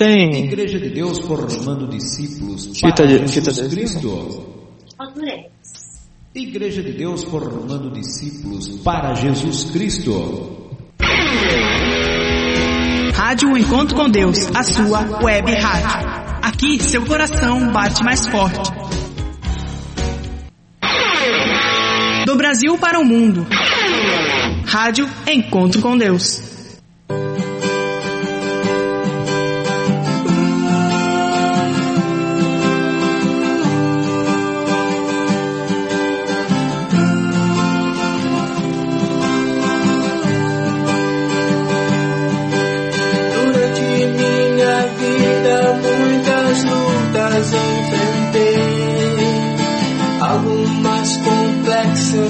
Tem. Igreja de Deus formando discípulos Fita para de- Jesus de- Cristo. Igreja de Deus formando discípulos para Jesus Cristo. Rádio Encontro com Deus, a sua web rádio. Aqui seu coração bate mais forte. Do Brasil para o mundo. Rádio Encontro com Deus.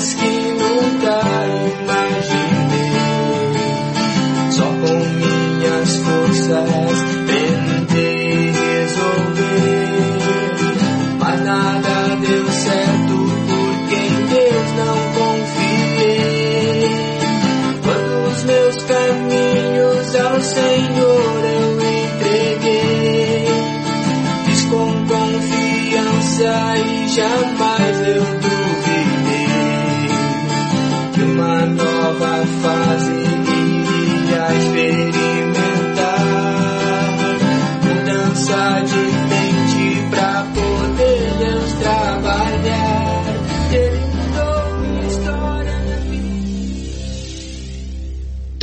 Que nunca imaginei. Só com minhas forças tentei resolver, mas nada deu certo porque em Deus não confiei. Quando os meus caminhos ao Senhor eu entreguei, fiz com confiança e jamais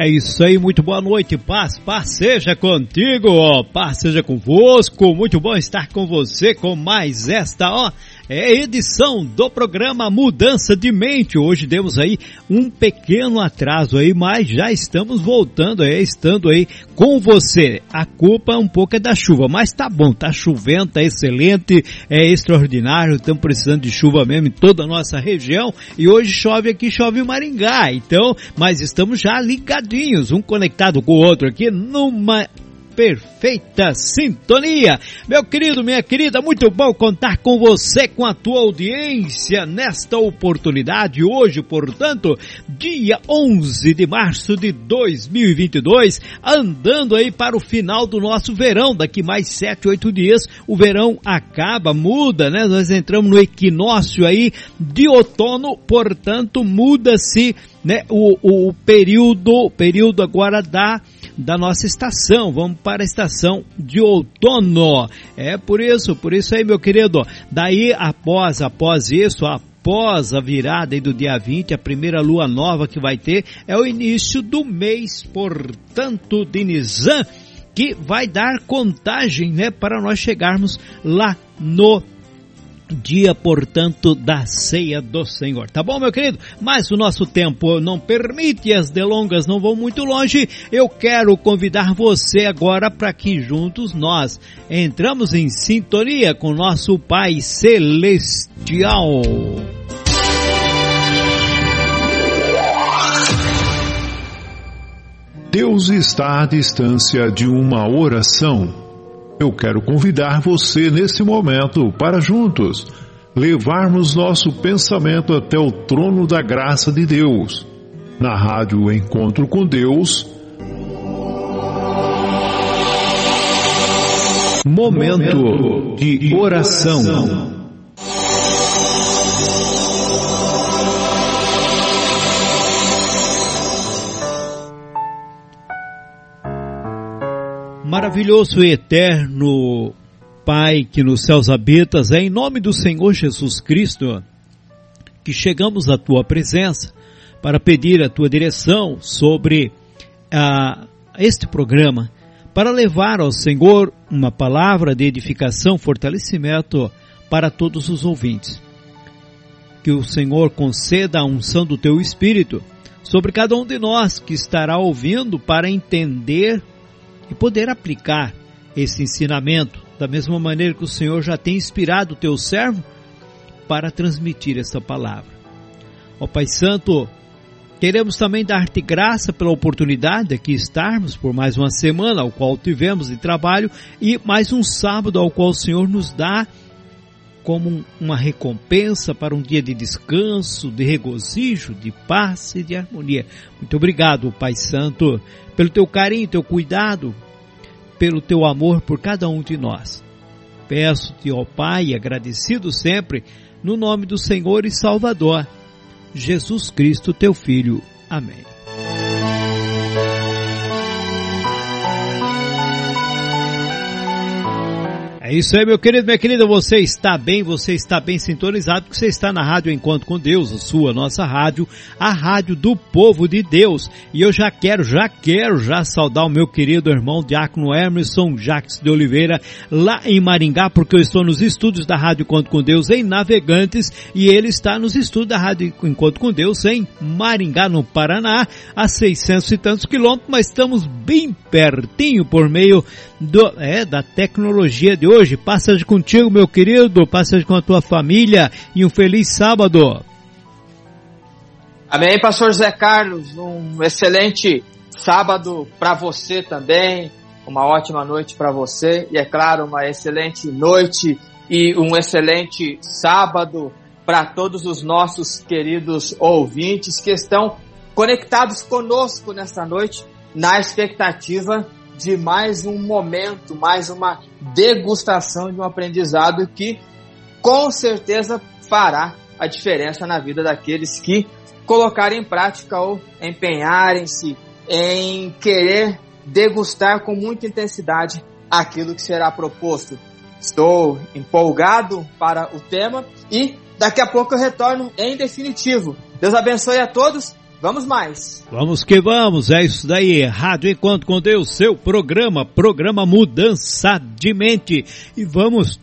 É isso aí, muito boa noite, paz, paz seja contigo, ó, paz seja convosco, muito bom estar com você com mais esta, ó, é edição do programa Mudança de Mente. Hoje demos aí um pequeno atraso aí, mas já estamos voltando aí, estando aí com você. A culpa um pouco é da chuva, mas tá bom, tá chovendo, tá excelente, é extraordinário, estamos precisando de chuva mesmo em toda a nossa região e hoje chove aqui, chove em Maringá, então, mas estamos já ligadinhos, um conectado com o outro aqui numa perfeita sintonia. Meu querido, minha querida, muito bom contar com você, com a tua audiência nesta oportunidade. Hoje, portanto, dia 11 de março de 2022, andando aí para o final do nosso verão. Daqui mais sete, oito dias, o verão acaba, muda, né? Nós entramos no equinócio aí de outono, portanto, muda-se né, o, o período, período agora da da nossa estação. Vamos para a estação de outono. É por isso, por isso aí, meu querido. Daí, após, após isso, após a virada do dia 20, a primeira lua nova que vai ter é o início do mês, portanto, de Nizam, que vai dar contagem, né, para nós chegarmos lá no dia, portanto, da ceia do Senhor. Tá bom, meu querido? Mas o nosso tempo não permite, as delongas não vão muito longe. Eu quero convidar você agora para que juntos nós entramos em sintonia com nosso Pai Celestial. Deus está à distância de uma oração. Eu quero convidar você nesse momento para juntos levarmos nosso pensamento até o trono da graça de Deus. Na rádio Encontro com Deus, Momento de oração. Maravilhoso e eterno Pai que nos céus habitas, é em nome do Senhor Jesus Cristo que chegamos à tua presença para pedir a tua direção sobre ah, este programa, para levar ao Senhor uma palavra de edificação, fortalecimento para todos os ouvintes. Que o Senhor conceda a unção do teu Espírito sobre cada um de nós que estará ouvindo para entender e poder aplicar esse ensinamento da mesma maneira que o Senhor já tem inspirado o teu servo para transmitir essa palavra. Ó Pai Santo, queremos também dar-te graça pela oportunidade de aqui estarmos por mais uma semana, ao qual tivemos de trabalho, e mais um sábado ao qual o Senhor nos dá como uma recompensa para um dia de descanso, de regozijo, de paz e de harmonia. Muito obrigado, Pai Santo, pelo teu carinho, teu cuidado, pelo teu amor por cada um de nós. Peço-te, ó Pai, agradecido sempre, no nome do Senhor e Salvador, Jesus Cristo, teu Filho. Amém. É isso aí, meu querido, minha querida, você está bem, você está bem sintonizado, porque você está na Rádio Encontro com Deus, a sua, nossa rádio, a rádio do povo de Deus. E eu já quero, já quero já saudar o meu querido irmão Diácono Emerson Jacques de Oliveira, lá em Maringá, porque eu estou nos estúdios da Rádio Encontro com Deus em Navegantes, e ele está nos estúdios da Rádio Encontro com Deus em Maringá, no Paraná, a 600 e tantos quilômetros, mas estamos bem pertinho por meio do, é, da tecnologia de hoje. Passagem contigo, meu querido, passagem com a tua família e um feliz sábado. Amém, pastor Zé Carlos. Um excelente sábado para você também. Uma ótima noite para você e é claro, uma excelente noite e um excelente sábado para todos os nossos queridos ouvintes que estão conectados conosco nesta noite na expectativa de mais um momento, mais uma degustação de um aprendizado que com certeza fará a diferença na vida daqueles que colocarem em prática ou empenharem-se em querer degustar com muita intensidade aquilo que será proposto. Estou empolgado para o tema e daqui a pouco eu retorno em definitivo. Deus abençoe a todos Vamos mais. Vamos que vamos, é isso daí. Rádio Encontro com Deus, seu programa, programa Mudança de Mente. E vamos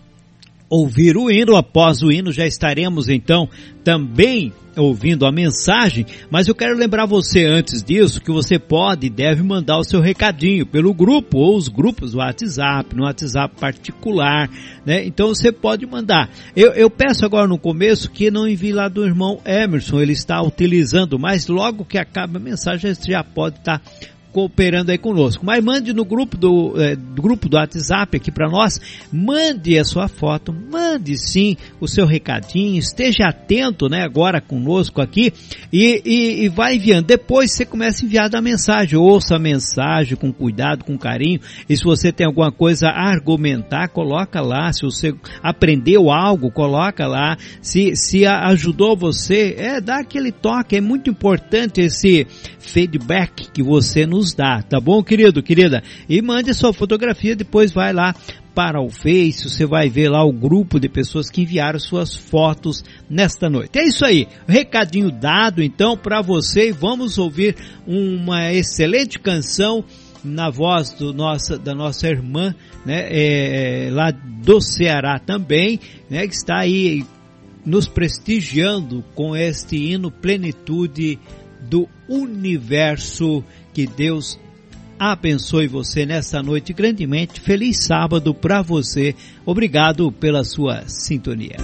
ouvir o hino. Após o hino, já estaremos então também ouvindo a mensagem, mas eu quero lembrar você antes disso que você pode e deve mandar o seu recadinho pelo grupo ou os grupos do WhatsApp, no WhatsApp particular, né? Então você pode mandar. Eu, eu peço agora no começo que não envie lá do irmão Emerson, ele está utilizando, mas logo que acaba a mensagem você já pode estar tá cooperando aí conosco. Mas mande no grupo do, é, do grupo do WhatsApp aqui para nós, mande a sua foto, mande sim o seu recadinho, esteja atento, né, agora conosco aqui e, e, e vai enviando. Depois você começa a enviar a mensagem, ouça a mensagem com cuidado, com carinho. E se você tem alguma coisa a argumentar, coloca lá. Se você aprendeu algo, coloca lá. Se, se ajudou você, é, dá aquele toque. É muito importante esse feedback que você nos dá, tá bom, querido, querida? E mande sua fotografia, depois vai lá para o Face, você vai ver lá o grupo de pessoas que enviaram suas fotos nesta noite. É isso aí, recadinho dado então para você. Vamos ouvir uma excelente canção na voz do nossa, da nossa irmã, né, é, lá do Ceará também, né, que está aí nos prestigiando com este hino Plenitude do universo. Que Deus abençoe você nesta noite grandemente. Feliz sábado para você. Obrigado pela sua sintonia.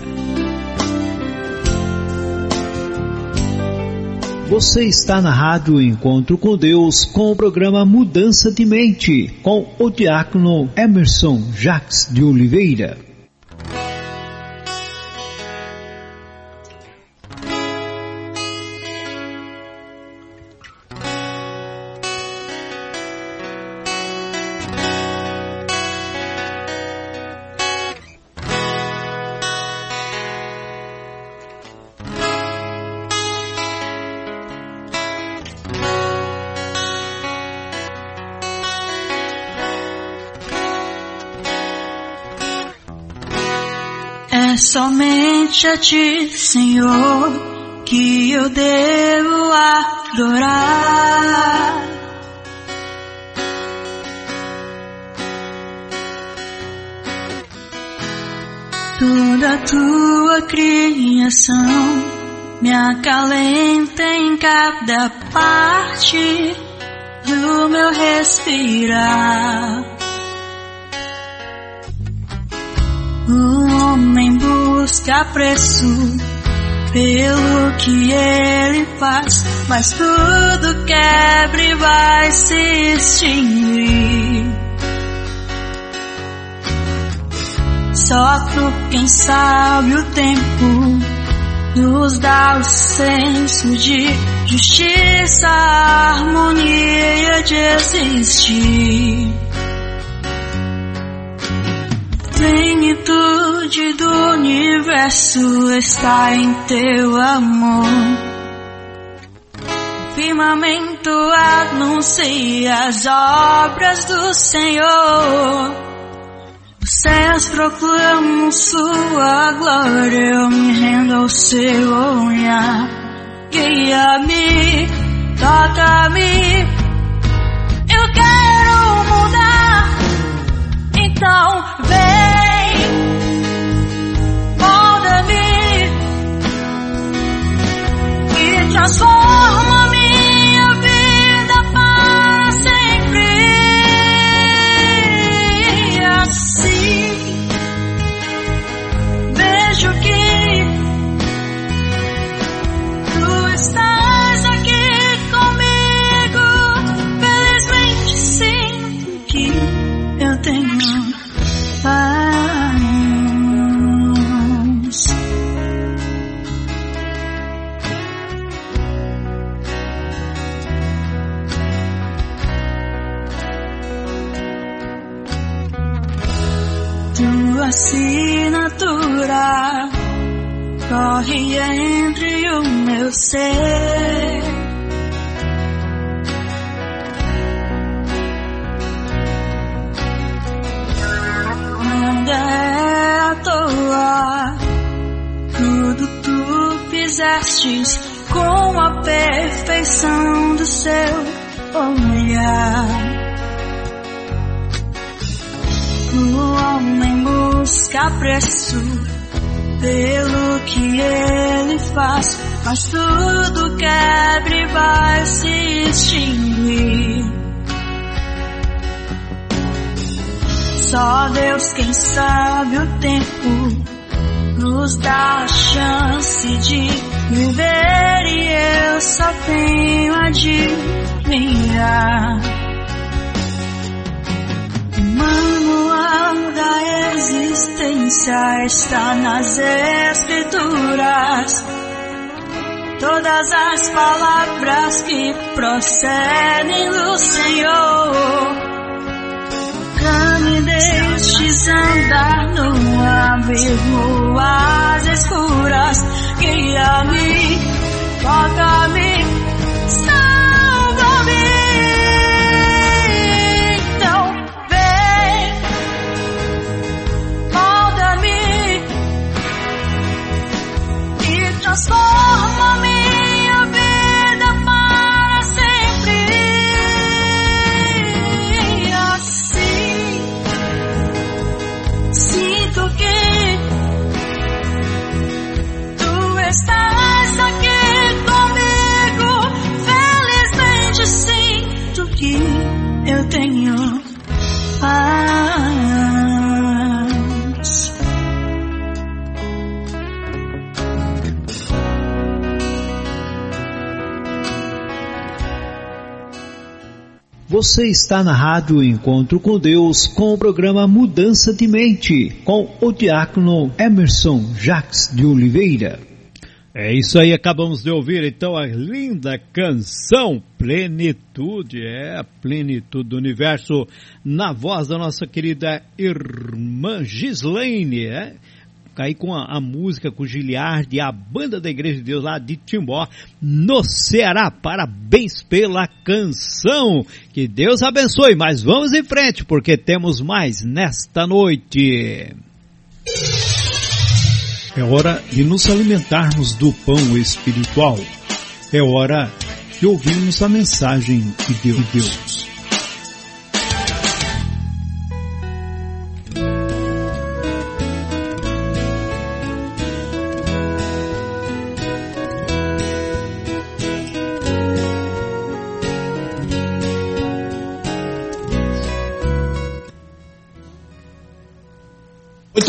Você está na Rádio Encontro com Deus com o programa Mudança de Mente com o diácono Emerson Jacques de Oliveira. A ti, Senhor, que eu devo adorar. Toda tua criação me acalenta em cada parte do meu respirar. Homem busca preço pelo que ele faz, mas tudo quebra e vai se extinguir. Só quem sabe o tempo nos dá o senso de justiça, harmonia de existir. Plenitude do universo está em teu amor. O firmamento anuncia as obras do Senhor. Os céus proclamam sua glória, eu me rendo ao seu olhar. Guia-me, toca-me, eu quero mudar. Então vem, transforma minha vida para sempre. Assim assinatura corre entre o meu ser. Nada é à toa, tudo tu fizestes com a perfeição do seu olhar. O homem busca preço pelo que ele faz, mas tudo quebra e vai se extinguir. Só Deus quem sabe o tempo nos dá a chance de viver e eu só tenho a admirar. O da existência está nas escrituras. Todas as palavras que procedem do Senhor. Nunca me deixes andar no abrigo às escuras. Guia-me, toca-me, salva-me. Você está na Rádio Encontro com Deus com o programa Mudança de Mente com o diácono Emerson Jacques de Oliveira. É isso aí, acabamos de ouvir então a linda canção Plenitude, é a plenitude do universo, na voz da nossa querida irmã Gislaine, é? Aí com a, a música com o Giliard e a banda da Igreja de Deus lá de Timbó, no Ceará. Parabéns pela canção. Que Deus abençoe, mas vamos em frente porque temos mais nesta noite. É hora de nos alimentarmos do pão espiritual. É hora de ouvirmos a mensagem de Deus.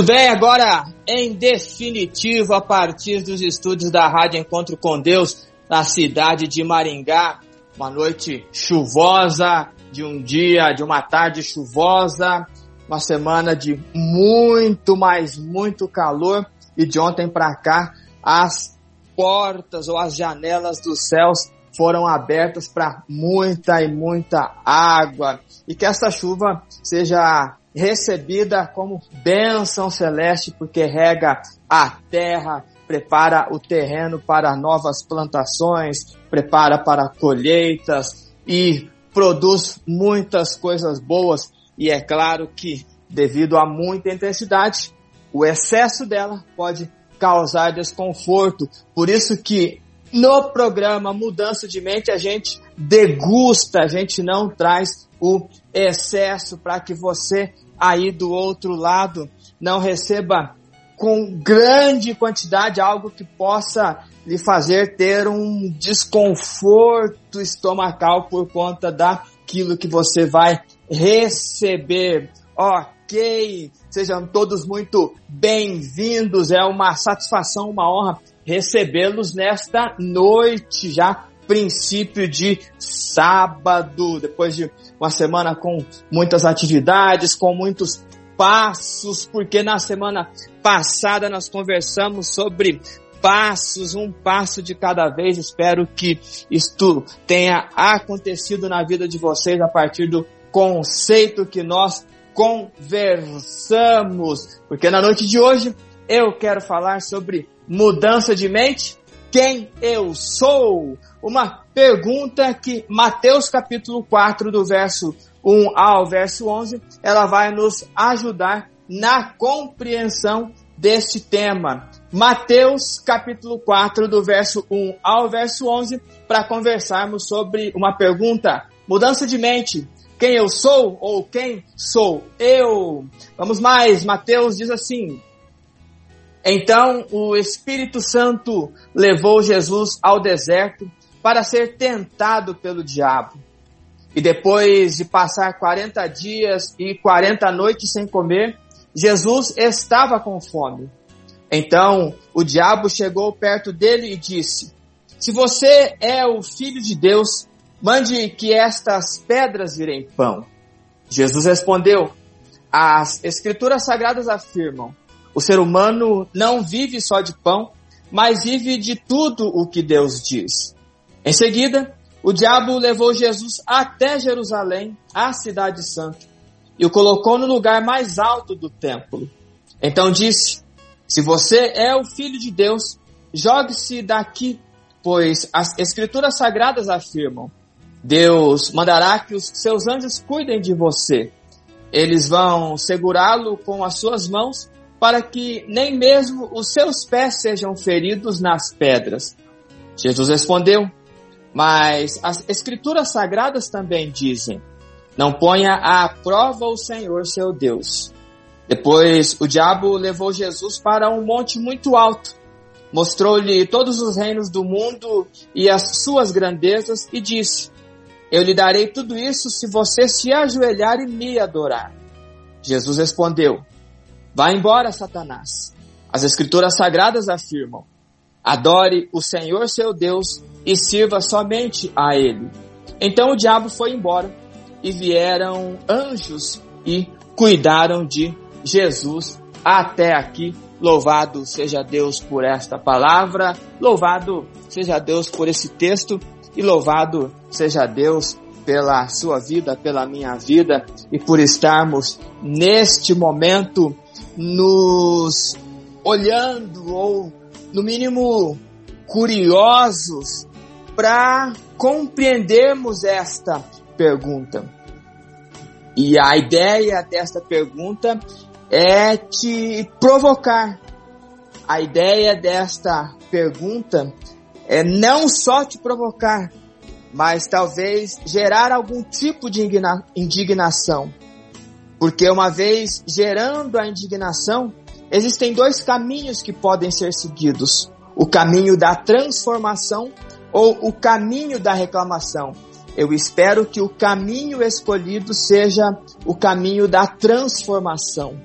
Muito bem, agora em definitivo, a partir dos estúdios da Rádio Encontro com Deus, na cidade de Maringá, uma noite chuvosa, de um dia, de uma tarde chuvosa, uma semana de muito, mais muito calor, e de ontem para cá, as portas ou as janelas dos céus foram abertas para muita e muita água, e que essa chuva seja recebida como bênção celeste, porque rega a terra, prepara o terreno para novas plantações, prepara para colheitas e produz muitas coisas boas. E é claro que, devido a muita intensidade, o excesso dela pode causar desconforto. Por isso que no programa Mudança de Mente a gente degusta, a gente não traz o excesso para que você aí do outro lado não receba com grande quantidade algo que possa lhe fazer ter um desconforto estomacal por conta daquilo que você vai receber. Ok, sejam todos muito bem-vindos. É uma satisfação, uma honra recebê-los nesta noite já princípio de sábado, depois de uma semana com muitas atividades, com muitos passos, porque na semana passada nós conversamos sobre passos, um passo de cada vez. Espero que isto tenha acontecido na vida de vocês a partir do conceito que nós conversamos. Porque na noite de hoje eu quero falar sobre mudança de mente, quem eu sou uma pergunta que Mateus capítulo 4 do verso 1 ao verso 11, ela vai nos ajudar na compreensão deste tema. Mateus capítulo 4 do verso 1 ao verso 11 para conversarmos sobre uma pergunta, mudança de mente. Quem eu sou ou quem sou eu? Vamos mais, Mateus diz assim: então o Espírito Santo levou Jesus ao deserto para ser tentado pelo diabo. E depois de passar 40 dias e 40 noites sem comer, Jesus estava com fome. Então o diabo chegou perto dele e disse: Se você é o filho de Deus, mande que estas pedras virem pão. Jesus respondeu: As escrituras sagradas afirmam: o ser humano não vive só de pão, mas vive de tudo o que Deus diz. Em seguida, o diabo levou Jesus até Jerusalém, a cidade santa, e o colocou no lugar mais alto do templo. Então disse: Se você é o filho de Deus, jogue-se daqui, pois as escrituras sagradas afirmam: Deus mandará que os seus anjos cuidem de você. Eles vão segurá-lo com as suas mãos para que nem mesmo os seus pés sejam feridos nas pedras. Jesus respondeu: mas as escrituras sagradas também dizem: não ponha à prova o Senhor seu Deus. Depois o diabo levou Jesus para um monte muito alto, mostrou-lhe todos os reinos do mundo e as suas grandezas e disse: Eu lhe darei tudo isso se você se ajoelhar e me adorar. Jesus respondeu: Vá embora, Satanás. As escrituras sagradas afirmam: Adore o Senhor seu Deus e sirva somente a Ele. Então o diabo foi embora e vieram anjos e cuidaram de Jesus até aqui. Louvado seja Deus por esta palavra, louvado seja Deus por esse texto e louvado seja Deus pela sua vida, pela minha vida e por estarmos neste momento nos olhando ou no mínimo curiosos para compreendermos esta pergunta. E a ideia desta pergunta é te provocar a ideia desta pergunta é não só te provocar, mas talvez gerar algum tipo de indignação. Porque uma vez gerando a indignação, existem dois caminhos que podem ser seguidos: o caminho da transformação ou o caminho da reclamação. Eu espero que o caminho escolhido seja o caminho da transformação.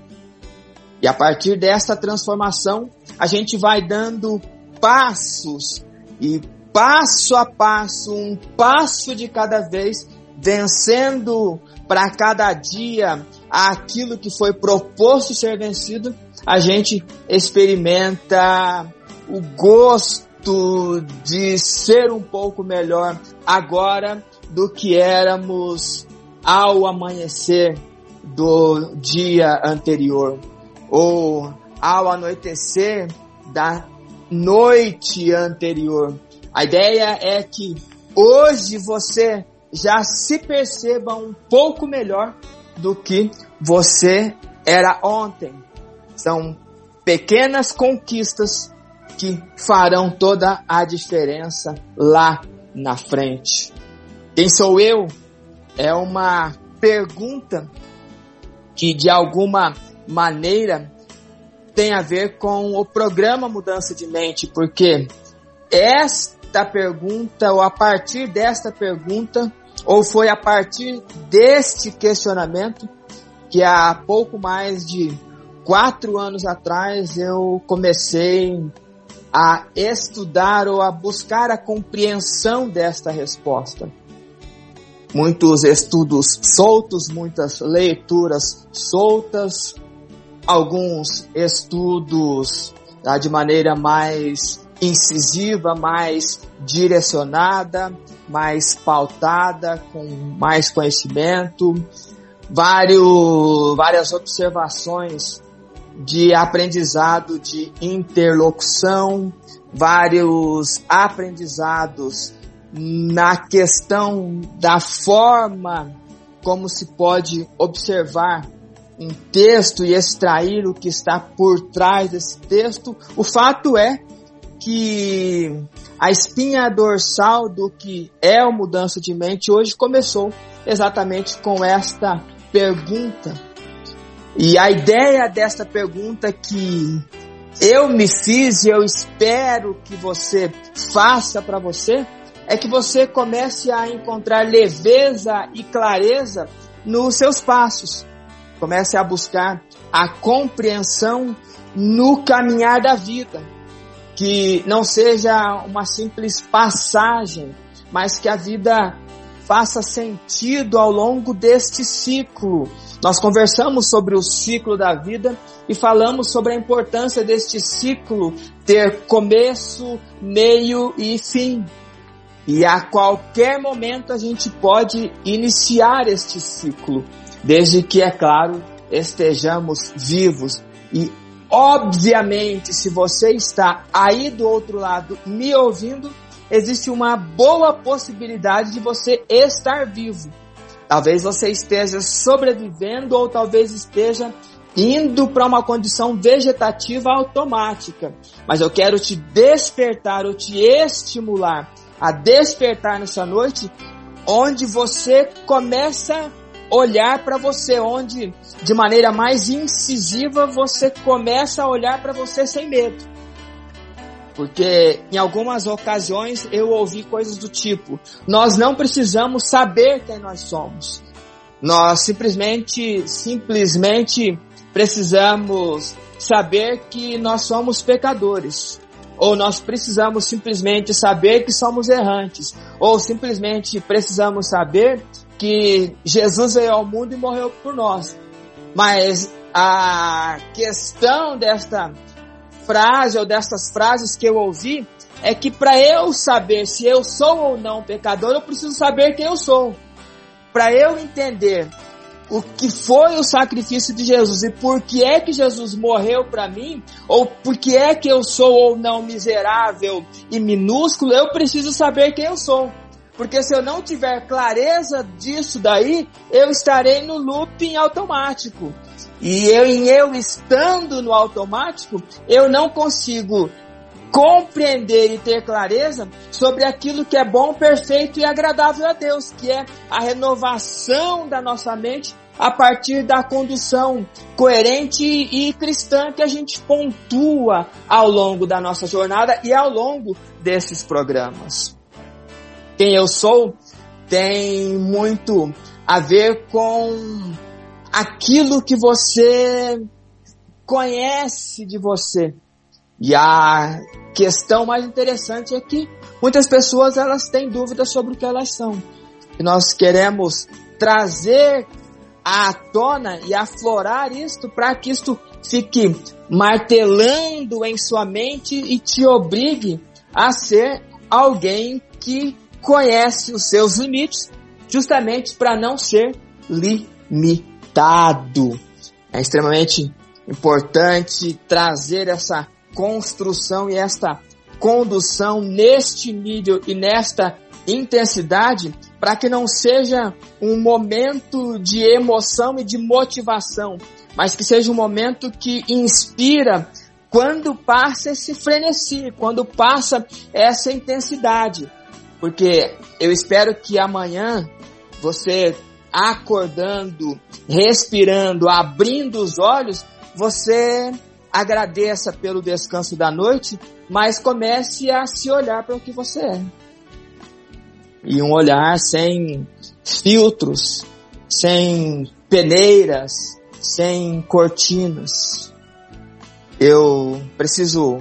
E a partir dessa transformação, a gente vai dando passos e passo a passo, um passo de cada vez, vencendo para cada dia aquilo que foi proposto ser vencido, a gente experimenta o gosto de ser um pouco melhor agora do que éramos ao amanhecer do dia anterior ou ao anoitecer da noite anterior. A ideia é que hoje você já se perceba um pouco melhor do que você era ontem. São pequenas conquistas que farão toda a diferença lá na frente. Quem sou eu? É uma pergunta que de alguma maneira tem a ver com o programa Mudança de Mente, porque esta pergunta, ou a partir desta pergunta, ou foi a partir deste questionamento, que há pouco mais de quatro anos atrás eu comecei a estudar ou a buscar a compreensão desta resposta. Muitos estudos soltos, muitas leituras soltas, alguns estudos tá, de maneira mais incisiva, mais direcionada, mais pautada, com mais conhecimento, vários, várias observações de aprendizado de interlocução, vários aprendizados na questão da forma como se pode observar um texto e extrair o que está por trás desse texto, o fato é que a espinha dorsal do que é a mudança de mente hoje começou exatamente com esta pergunta. E a ideia desta pergunta que eu me fiz e eu espero que você faça para você é que você comece a encontrar leveza e clareza nos seus passos. Comece a buscar a compreensão no caminhar da vida. Que não seja uma simples passagem, mas que a vida faça sentido ao longo deste ciclo. Nós conversamos sobre o ciclo da vida e falamos sobre a importância deste ciclo ter começo, meio e fim. E a qualquer momento a gente pode iniciar este ciclo desde que, é claro, estejamos vivos. E, obviamente, se você está aí do outro lado me ouvindo, existe uma boa possibilidade de você estar vivo. Talvez você esteja sobrevivendo ou talvez esteja indo para uma condição vegetativa automática. Mas eu quero te despertar ou te estimular a despertar nessa noite, onde você começa olhar para você, onde de maneira mais incisiva você começa a olhar para você sem medo. Porque em algumas ocasiões eu ouvi coisas do tipo: nós não precisamos saber quem nós somos. Nós simplesmente, simplesmente precisamos saber que nós somos pecadores. Ou nós precisamos simplesmente saber que somos errantes. Ou simplesmente precisamos saber que Jesus veio ao mundo e morreu por nós. Mas a questão desta frase ou destas frases que eu ouvi é que para eu saber se eu sou ou não pecador, eu preciso saber quem eu sou. Para eu entender o que foi o sacrifício de Jesus e por que é que Jesus morreu para mim, ou por que é que eu sou ou não miserável e minúsculo, eu preciso saber quem eu sou. Porque se eu não tiver clareza disso daí, eu estarei no looping automático. E eu, em eu estando no automático, eu não consigo compreender e ter clareza sobre aquilo que é bom, perfeito e agradável a Deus, que é a renovação da nossa mente a partir da condução coerente e cristã que a gente pontua ao longo da nossa jornada e ao longo desses programas. Quem eu sou tem muito a ver com aquilo que você conhece de você. E a questão mais interessante é que muitas pessoas elas têm dúvidas sobre o que elas são. E nós queremos trazer à tona e aflorar isto para que isto fique martelando em sua mente e te obrigue a ser alguém que conhece os seus limites, justamente para não ser limitado. É extremamente importante trazer essa construção e esta condução neste nível e nesta intensidade para que não seja um momento de emoção e de motivação, mas que seja um momento que inspira quando passa esse frenesi, quando passa essa intensidade. Porque eu espero que amanhã você acordando, respirando, abrindo os olhos, você agradeça pelo descanso da noite, mas comece a se olhar para o que você é e um olhar sem filtros, sem peneiras, sem cortinas. Eu preciso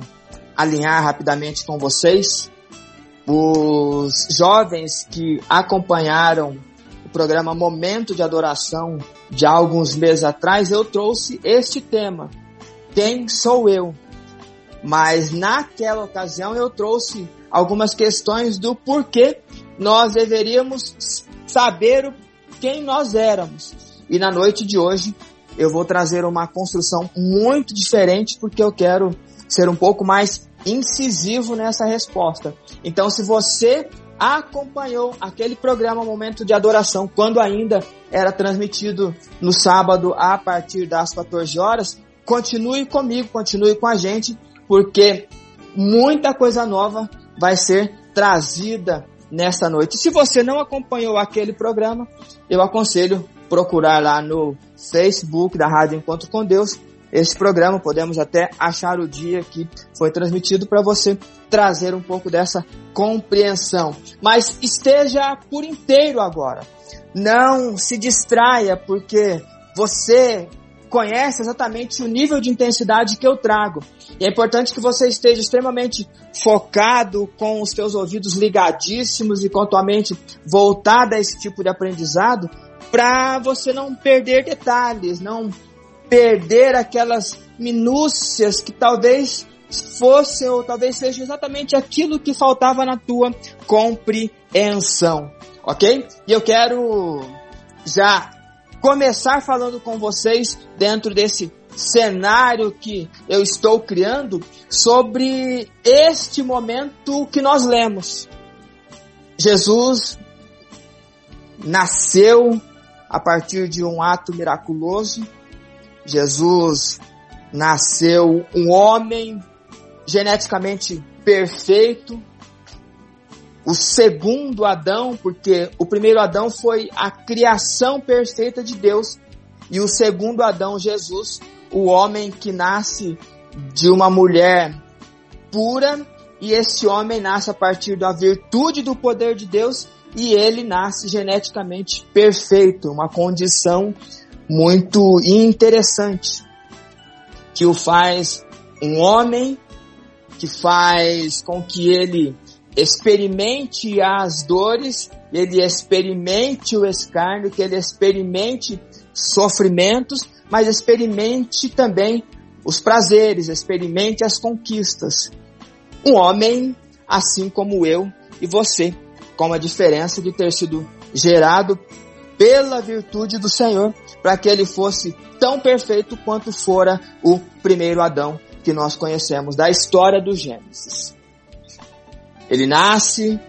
alinhar rapidamente com vocês. Os jovens que acompanharam o programa Momento de Adoração de alguns meses atrás, eu trouxe este tema. Quem sou eu? Mas naquela ocasião eu trouxe algumas questões do porquê nós deveríamos saber quem nós éramos. E na noite de hoje eu vou trazer uma construção muito diferente porque eu quero ser um pouco mais incisivo nessa resposta. Então, se você acompanhou aquele programa Momento de Adoração quando ainda era transmitido no sábado a partir das 14 horas, continue comigo, continue com a gente, porque muita coisa nova vai ser trazida nesta noite. Se você não acompanhou aquele programa, eu aconselho procurar lá no Facebook da Rádio Encontro com Deus esse programa. Podemos até achar o dia que foi transmitido para você trazer um pouco dessa compreensão. Mas esteja por inteiro agora. Não se distraia porque você conhece exatamente o nível de intensidade que eu trago. E é importante que você esteja extremamente focado, com os seus ouvidos ligadíssimos e com a tua mente voltada a esse tipo de aprendizado, para você não perder detalhes, não perder aquelas minúcias que talvez fossem ou talvez seja exatamente aquilo que faltava na tua compreensão, ok? E eu quero já começar falando com vocês dentro desse cenário que eu estou criando sobre este momento que nós lemos. Jesus nasceu a partir de um ato miraculoso. Jesus nasceu um homem geneticamente perfeito, o segundo Adão, porque o primeiro Adão foi a criação perfeita de Deus, e o segundo Adão, Jesus, o homem que nasce de uma mulher pura, e esse homem nasce a partir da virtude do poder de Deus, e ele nasce geneticamente perfeito, uma condição muito interessante, que o faz um homem, que faz com que ele experimente as dores, ele experimente o escárnio, que ele experimente sofrimentos, mas experimente também os prazeres, experimente as conquistas. Um homem assim como eu e você, com a diferença de ter sido gerado pela virtude do Senhor, para que ele fosse tão perfeito quanto fora o primeiro Adão que nós conhecemos da história do Gênesis. Ele nasce,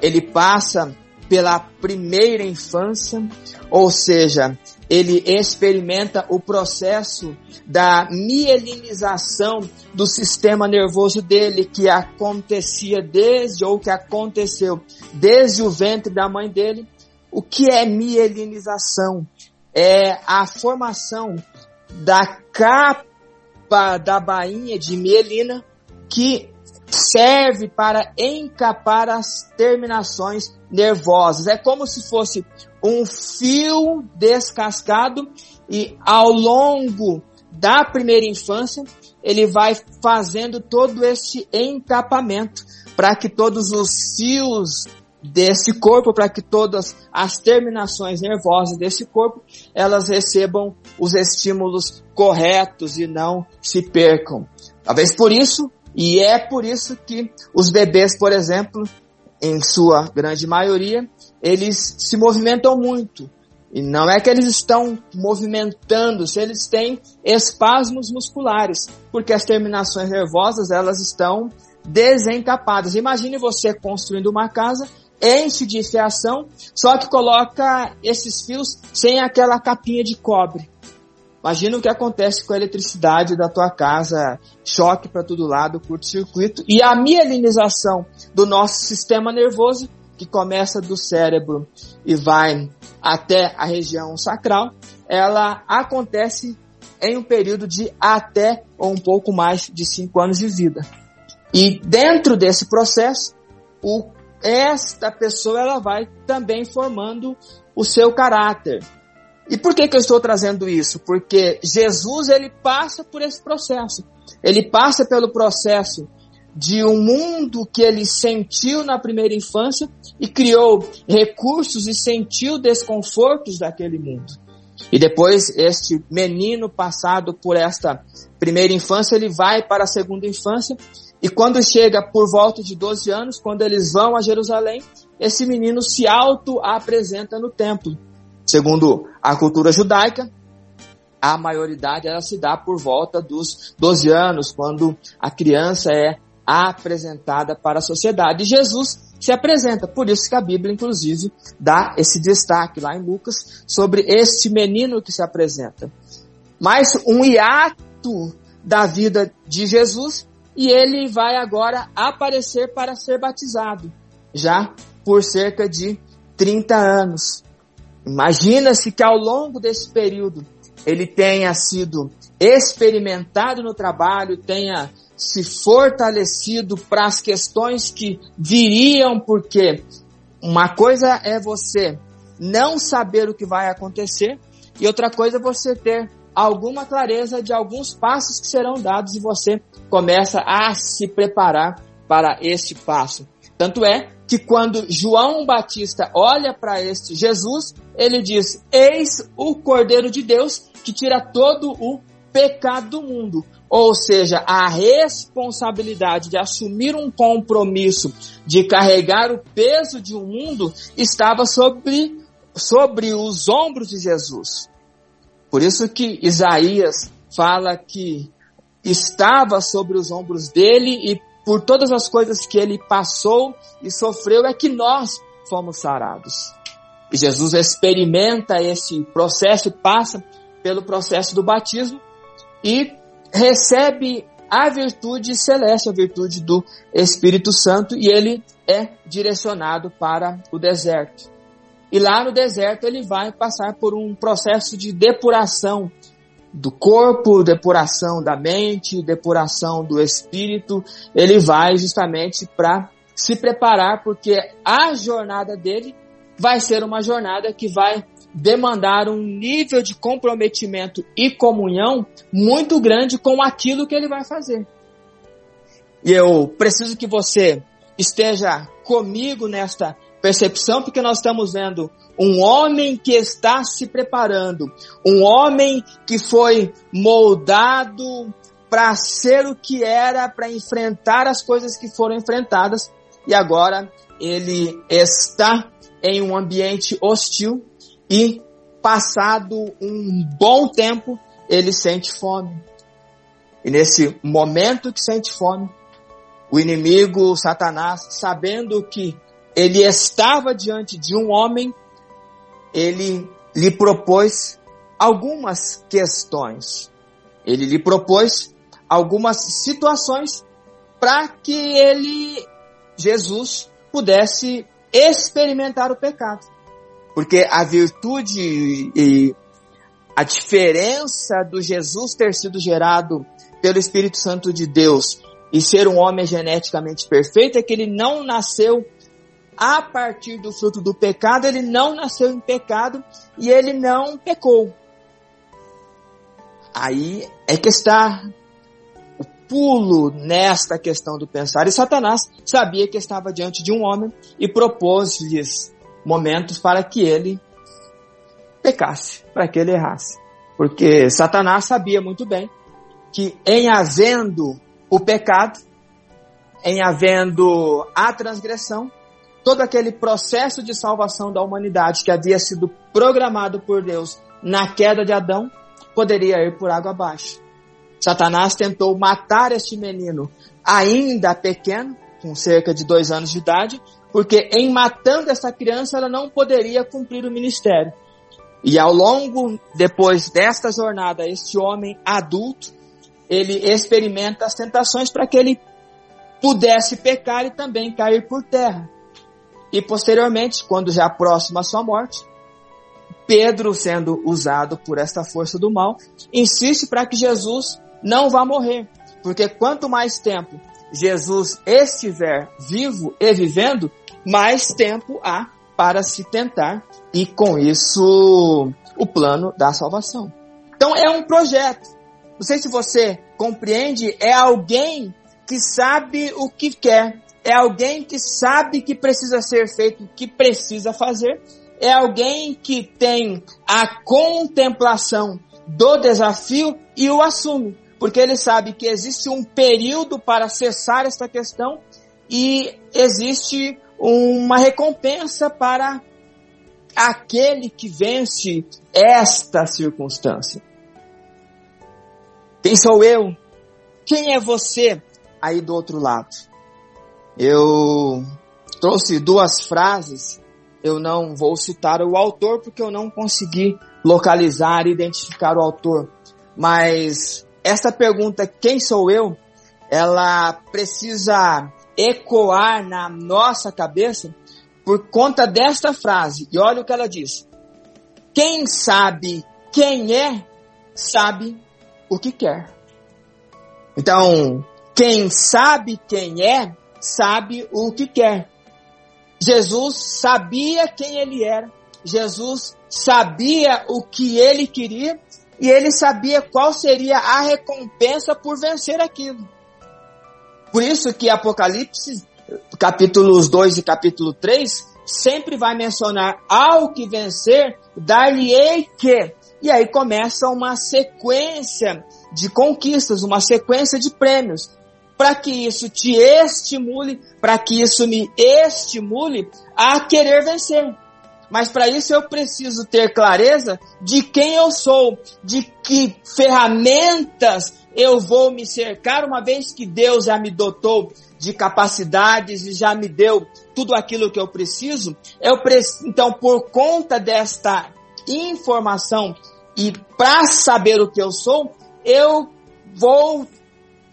ele passa pela primeira infância, ou seja, ele experimenta o processo da mielinização do sistema nervoso dele, que acontecia desde, ou que aconteceu desde o ventre da mãe dele. O que é mielinização? É a formação da capa da bainha de mielina que serve para encapar as terminações nervosas. É como se fosse um fio descascado e ao longo da primeira infância ele vai fazendo todo este encapamento para que todos os fios desse corpo, para que todas as terminações nervosas desse corpo, elas recebam os estímulos corretos e não se percam. Talvez por isso, e é por isso que os bebês, por exemplo, em sua grande maioria, eles se movimentam muito. E não é que eles estão movimentando, se eles têm espasmos musculares, porque as terminações nervosas, elas estão desencapadas. Imagine você construindo uma casa, enche de fiação, só que coloca esses fios sem aquela capinha de cobre. Imagina o que acontece com a eletricidade da tua casa, choque para todo lado, curto-circuito e a mielinização do nosso sistema nervoso, que começa do cérebro e vai até a região sacral, ela acontece em um período de até ou um pouco mais de cinco anos de vida. E dentro desse processo, o, esta pessoa ela vai também formando o seu caráter, e por que, que eu estou trazendo isso? Porque Jesus ele passa por esse processo. Ele passa pelo processo de um mundo que ele sentiu na primeira infância e criou recursos e sentiu desconfortos daquele mundo. E depois este menino passado por esta primeira infância, ele vai para a segunda infância e quando chega por volta de 12 anos, quando eles vão a Jerusalém, esse menino se auto apresenta no templo. Segundo a cultura judaica, a maioridade ela se dá por volta dos 12 anos, quando a criança é apresentada para a sociedade. E Jesus se apresenta, por isso que a Bíblia, inclusive, dá esse destaque lá em Lucas sobre este menino que se apresenta. Mas um hiato da vida de Jesus e ele vai agora aparecer para ser batizado, já por cerca de 30 anos. Imagina-se que ao longo desse período ele tenha sido experimentado no trabalho, tenha se fortalecido para as questões que viriam, porque uma coisa é você não saber o que vai acontecer e outra coisa é você ter alguma clareza de alguns passos que serão dados e você começa a se preparar para este passo. Tanto é que quando João Batista olha para este Jesus, ele diz: Eis o Cordeiro de Deus que tira todo o pecado do mundo. Ou seja, a responsabilidade de assumir um compromisso, de carregar o peso de um mundo, estava sobre, sobre os ombros de Jesus. Por isso que Isaías fala que estava sobre os ombros dele e por todas as coisas que ele passou e sofreu, é que nós fomos sarados. E Jesus experimenta esse processo, passa pelo processo do batismo e recebe a virtude celeste, a virtude do Espírito Santo, e ele é direcionado para o deserto. E lá no deserto ele vai passar por um processo de depuração do corpo, depuração da mente, depuração do espírito, ele vai justamente para se preparar, porque a jornada dele vai ser uma jornada que vai demandar um nível de comprometimento e comunhão muito grande com aquilo que ele vai fazer. E eu preciso que você esteja comigo nesta percepção, porque nós estamos vendo um homem que está se preparando, um homem que foi moldado para ser o que era, para enfrentar as coisas que foram enfrentadas, e agora ele está em um ambiente hostil e passado um bom tempo, ele sente fome. E nesse momento que sente fome, o inimigo, Satanás, sabendo que ele estava diante de um homem ele lhe propôs algumas questões. Ele lhe propôs algumas situações para que ele, Jesus, pudesse experimentar o pecado. Porque a virtude e a diferença do Jesus ter sido gerado pelo Espírito Santo de Deus e ser um homem geneticamente perfeito é que ele não nasceu a partir do fruto do pecado, ele não nasceu em pecado e ele não pecou. Aí é que está o pulo nesta questão do pensar. E Satanás sabia que estava diante de um homem e propôs-lhes momentos para que ele pecasse, para que ele errasse. Porque Satanás sabia muito bem que em havendo o pecado, em havendo a transgressão, todo aquele processo de salvação da humanidade que havia sido programado por Deus na queda de Adão, poderia ir por água abaixo. Satanás tentou matar este menino ainda pequeno, com cerca de dois anos de idade, porque em matando essa criança ela não poderia cumprir o ministério. E ao longo, depois desta jornada, este homem adulto, ele experimenta as tentações para que ele pudesse pecar e também cair por terra. E posteriormente, quando já próximo à sua morte, Pedro, sendo usado por esta força do mal, insiste para que Jesus não vá morrer. Porque quanto mais tempo Jesus estiver vivo e vivendo, mais tempo há para se tentar e com isso o plano da salvação. Então é um projeto. Não sei se você compreende, é alguém que sabe o que quer, é alguém que sabe que precisa ser feito, que precisa fazer, é alguém que tem a contemplação do desafio e o assume, porque ele sabe que existe um período para cessar esta questão e existe uma recompensa para aquele que vence esta circunstância. Quem sou eu? Quem é você aí do outro lado? Eu trouxe duas frases. Eu não vou citar o autor porque eu não consegui localizar e identificar o autor. Mas essa pergunta, quem sou eu? Ela precisa ecoar na nossa cabeça por conta desta frase. E olha o que ela diz. Quem sabe quem é, sabe o que quer. Então, quem sabe quem é, sabe o que quer. Jesus sabia quem ele era, Jesus sabia o que ele queria e ele sabia qual seria a recompensa por vencer aquilo. Por isso que Apocalipse, capítulos 2 e capítulo 3, sempre vai mencionar ao que vencer, dar-lhe-ei que. E aí começa uma sequência de conquistas, uma sequência de prêmios para que isso te estimule, para que isso me estimule a querer vencer. Mas para isso eu preciso ter clareza de quem eu sou, de que ferramentas eu vou me cercar, uma vez que Deus já me dotou de capacidades e já me deu tudo aquilo que eu preciso. Eu preciso, então, por conta desta informação e para saber o que eu sou, eu vou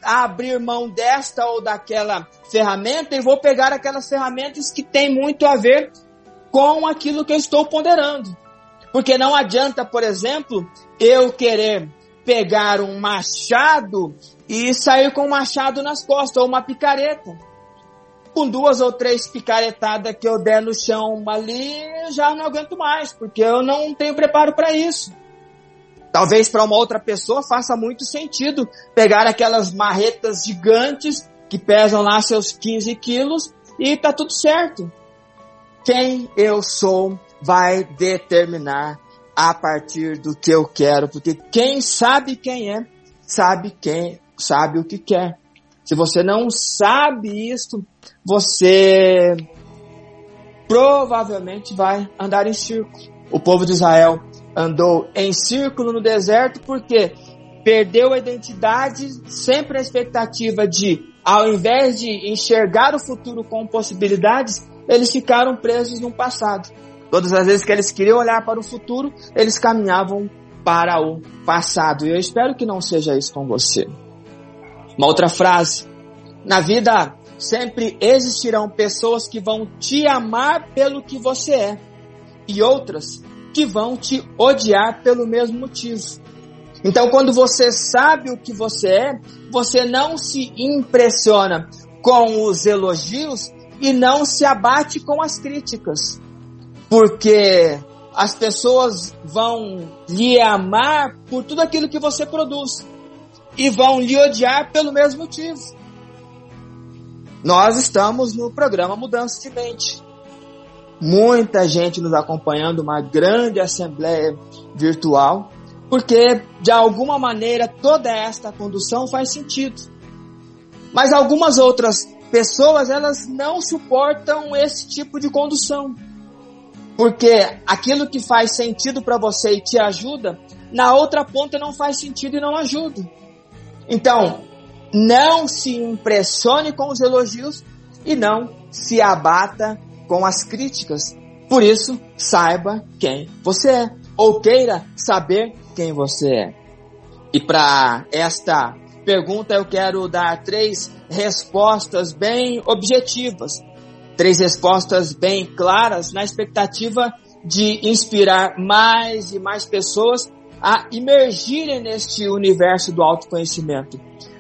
abrir mão desta ou daquela ferramenta e vou pegar aquelas ferramentas que têm muito a ver com aquilo que eu estou ponderando. Porque não adianta, por exemplo, eu querer pegar um machado e sair com um machado nas costas ou uma picareta. Com duas ou três picaretadas que eu der no chão ali, já não aguento mais, porque eu não tenho preparo para isso. Talvez para uma outra pessoa faça muito sentido pegar aquelas marretas gigantes que pesam lá seus 15 quilos e tá tudo certo. Quem eu sou vai determinar a partir do que eu quero, porque quem sabe quem é, sabe quem sabe o que quer. Se você não sabe isso, você provavelmente vai andar em círculo. O povo de Israel andou em círculo no deserto porque perdeu a identidade, sempre a expectativa de, ao invés de enxergar o futuro com possibilidades, eles ficaram presos no passado. Todas as vezes que eles queriam olhar para o futuro, eles caminhavam para o passado. E eu espero que não seja isso com você. Uma outra frase. Na vida sempre existirão pessoas que vão te amar pelo que você é e outras que vão te odiar pelo mesmo motivo. Então, quando você sabe o que você é, você não se impressiona com os elogios e não se abate com as críticas. Porque as pessoas vão lhe amar por tudo aquilo que você produz e vão lhe odiar pelo mesmo motivo. Nós estamos no programa Mudança de Mente. Muita gente nos acompanhando, uma grande assembleia virtual porque de alguma maneira toda esta condução faz sentido. Mas algumas outras pessoas, elas não suportam esse tipo de condução. Porque aquilo que faz sentido para você e te ajuda, na outra ponta não faz sentido e não ajuda. Então, não se impressione com os elogios e não se abata com as críticas. Por isso, saiba quem você é ou queira saber quem você é. E para esta pergunta eu quero dar três respostas bem objetivas, três respostas bem claras na expectativa de inspirar mais e mais pessoas a imergirem neste universo do autoconhecimento.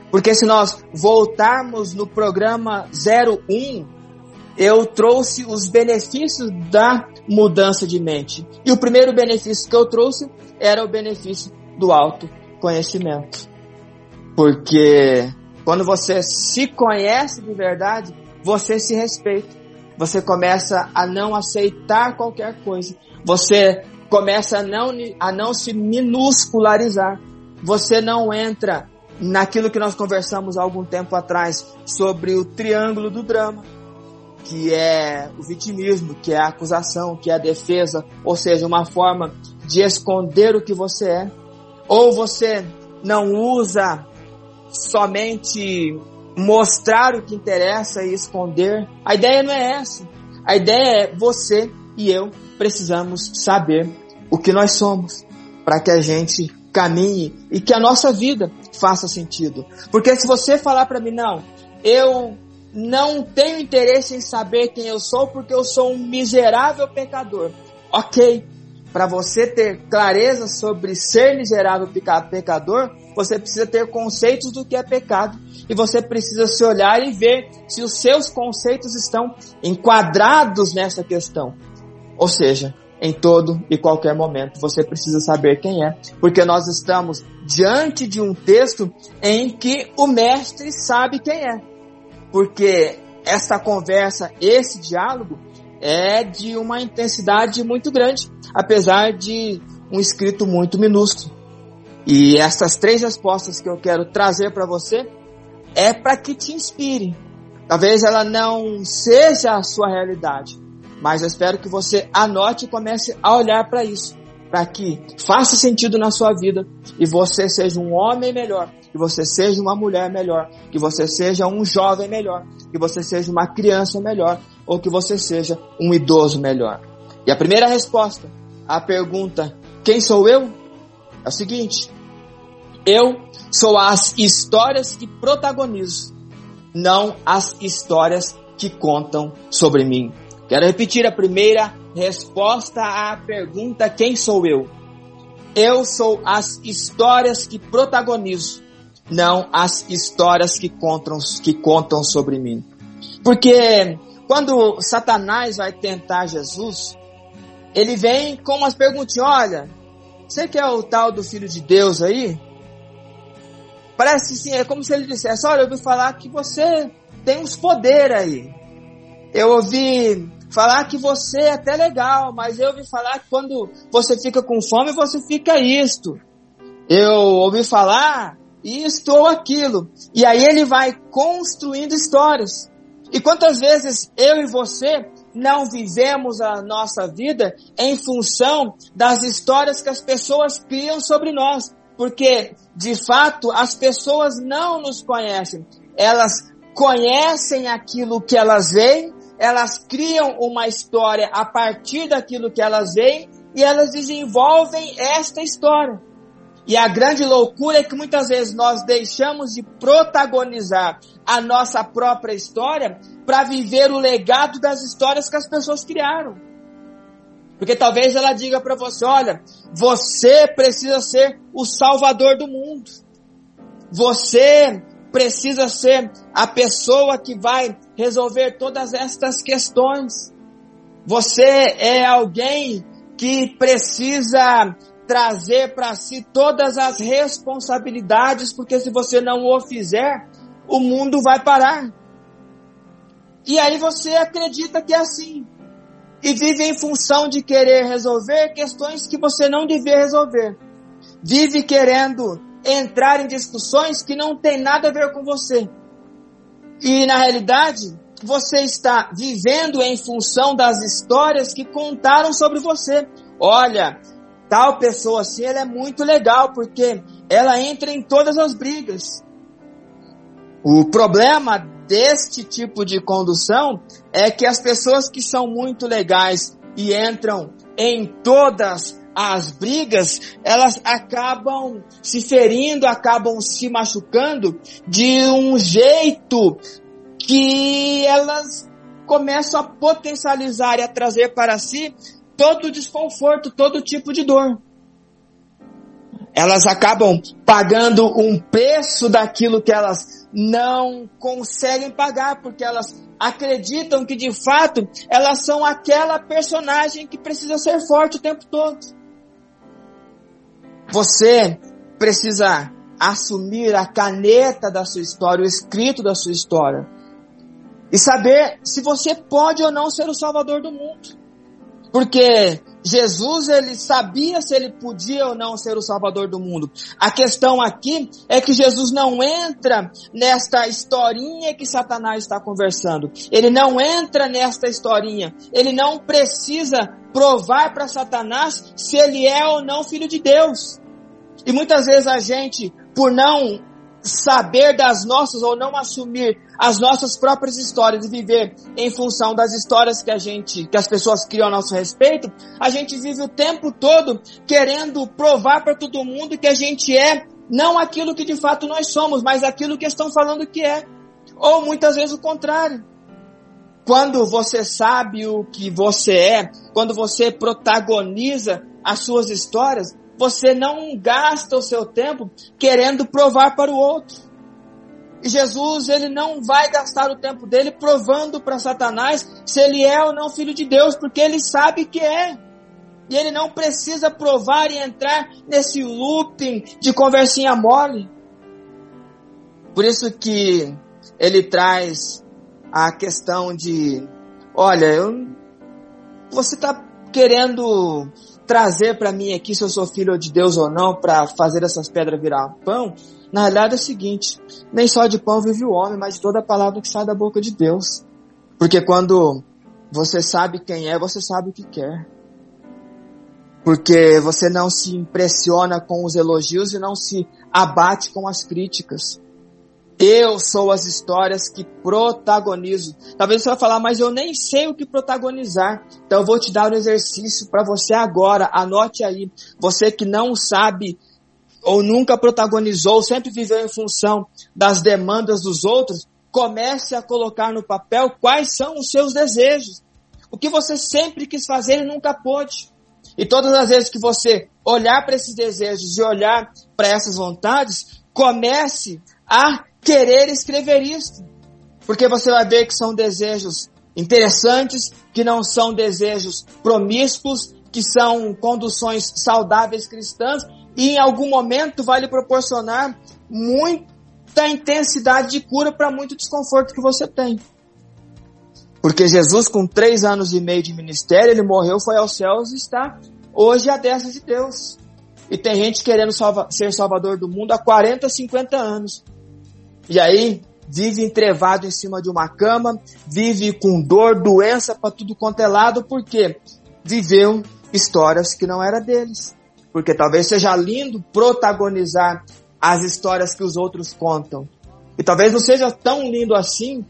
Porque se nós voltarmos no programa 01, eu trouxe os benefícios da mudança de mente. E o primeiro benefício que eu trouxe era o benefício do autoconhecimento. Porque quando você se conhece de verdade, você se respeita. Você começa a não aceitar qualquer coisa. Você começa a não, a não se minuscularizar. Você não entra naquilo que nós conversamos há algum tempo atrás sobre o triângulo do drama que é o vitimismo, que é a acusação, que é a defesa, ou seja, uma forma de esconder o que você é. Ou você não usa somente mostrar o que interessa e esconder. A ideia não é essa. A ideia é você e eu precisamos saber o que nós somos para que a gente caminhe e que a nossa vida faça sentido. Porque se você falar para mim, não, eu não tenho interesse em saber quem eu sou porque eu sou um miserável pecador. Ok, para você ter clareza sobre ser miserável pecador, você precisa ter conceitos do que é pecado e você precisa se olhar e ver se os seus conceitos estão enquadrados nessa questão. Ou seja, em todo e qualquer momento você precisa saber quem é, porque nós estamos diante de um texto em que o mestre sabe quem é porque essa conversa, esse diálogo é de uma intensidade muito grande, apesar de um escrito muito minúsculo. E essas três respostas que eu quero trazer para você é para que te inspire. Talvez ela não seja a sua realidade, mas eu espero que você anote e comece a olhar para isso, para que faça sentido na sua vida e você seja um homem melhor, que você seja uma mulher melhor, que você seja um jovem melhor, que você seja uma criança melhor, ou que você seja um idoso melhor. E a primeira resposta à pergunta: quem sou eu? É o seguinte: eu sou as histórias que protagonizo, não as histórias que contam sobre mim. Quero repetir a primeira resposta à pergunta: quem sou eu? Eu sou as histórias que protagonizo, não as histórias que contam, que contam sobre mim. Porque quando Satanás vai tentar Jesus, ele vem com umas perguntinhas, olha, você que é o tal do Filho de Deus aí? Parece sim, é como se ele dissesse, olha, eu ouvi falar que você tem uns poderes aí. Eu ouvi falar que você é até legal, mas eu ouvi falar que quando você fica com fome, você fica isto. Eu ouvi falar isto ou aquilo. E aí ele vai construindo histórias. E quantas vezes eu e você não vivemos a nossa vida em função das histórias que as pessoas criam sobre nós? Porque, de fato, as pessoas não nos conhecem. Elas conhecem aquilo que elas veem, elas criam uma história a partir daquilo que elas veem e elas desenvolvem esta história. E a grande loucura é que muitas vezes nós deixamos de protagonizar a nossa própria história para viver o legado das histórias que as pessoas criaram. Porque talvez ela diga para você, olha, você precisa ser o salvador do mundo. Você precisa ser a pessoa que vai resolver todas estas questões. Você é alguém que precisa trazer para si todas as responsabilidades, porque se você não o fizer, o mundo vai parar. E aí você acredita que é assim. E vive em função de querer resolver questões que você não devia resolver. Vive querendo entrar em discussões que não tem nada a ver com você. E na realidade, você está vivendo em função das histórias que contaram sobre você. Olha, tal pessoa assim, ela é muito legal porque ela entra em todas as brigas. O problema deste tipo de condução é que as pessoas que são muito legais e entram em todas as brigas, elas acabam se ferindo, acabam se machucando de um jeito que elas começam a potencializar e a trazer para si todo desconforto, todo tipo de dor. Elas acabam pagando um preço daquilo que elas não conseguem pagar, porque elas acreditam que de fato elas são aquela personagem que precisa ser forte o tempo todo. Você precisa assumir a caneta da sua história, o escrito da sua história, e saber se você pode ou não ser o salvador do mundo. Porque Jesus, ele sabia se ele podia ou não ser o salvador do mundo. A questão aqui é que Jesus não entra nesta historinha que Satanás está conversando. Ele não entra nesta historinha. Ele não precisa provar para Satanás se ele é ou não filho de Deus. E muitas vezes a gente, por não saber das nossas ou não assumir as nossas próprias histórias e viver em função das histórias que a gente, que as pessoas criam a nosso respeito, a gente vive o tempo todo querendo provar para todo mundo que a gente é não aquilo que de fato nós somos, mas aquilo que estão falando que é. Ou muitas vezes o contrário. Quando você sabe o que você é, quando você protagoniza as suas histórias, você não gasta o seu tempo querendo provar para o outro. E Jesus, ele não vai gastar o tempo dele provando para Satanás se ele é ou não filho de Deus, porque ele sabe que é. E ele não precisa provar e entrar nesse looping de conversinha mole. Por isso que ele traz a questão de, olha, eu, você está querendo trazer para mim aqui se eu sou filho de Deus ou não para fazer essas pedras virar pão, na realidade é o seguinte, nem só de pão vive o homem, mas de toda a palavra que sai da boca de Deus. Porque quando você sabe quem é, você sabe o que quer. Porque você não se impressiona com os elogios e não se abate com as críticas. Eu sou as histórias que protagonizo. Talvez você vai falar, mas eu nem sei o que protagonizar. Então eu vou te dar um exercício para você agora. Anote aí. Você que não sabe ou nunca protagonizou, sempre viveu em função das demandas dos outros, comece a colocar no papel quais são os seus desejos. O que você sempre quis fazer e nunca pôde. E todas as vezes que você olhar para esses desejos e olhar para essas vontades, comece a querer escrever isso. Porque você vai ver que são desejos interessantes, que não são desejos promíscuos, que são conduções saudáveis cristãs e em algum momento vai lhe proporcionar muita intensidade de cura para muito desconforto que você tem. Porque Jesus, com três anos e meio de ministério, ele morreu, foi aos céus e está hoje à destra de Deus. E tem gente querendo salva, ser salvador do mundo há 40, 50 anos. E aí vive entrevado em cima de uma cama, vive com dor, doença para tudo quanto é lado, porque viveu histórias que não era deles. Porque talvez seja lindo protagonizar as histórias que os outros contam. E talvez não seja tão lindo assim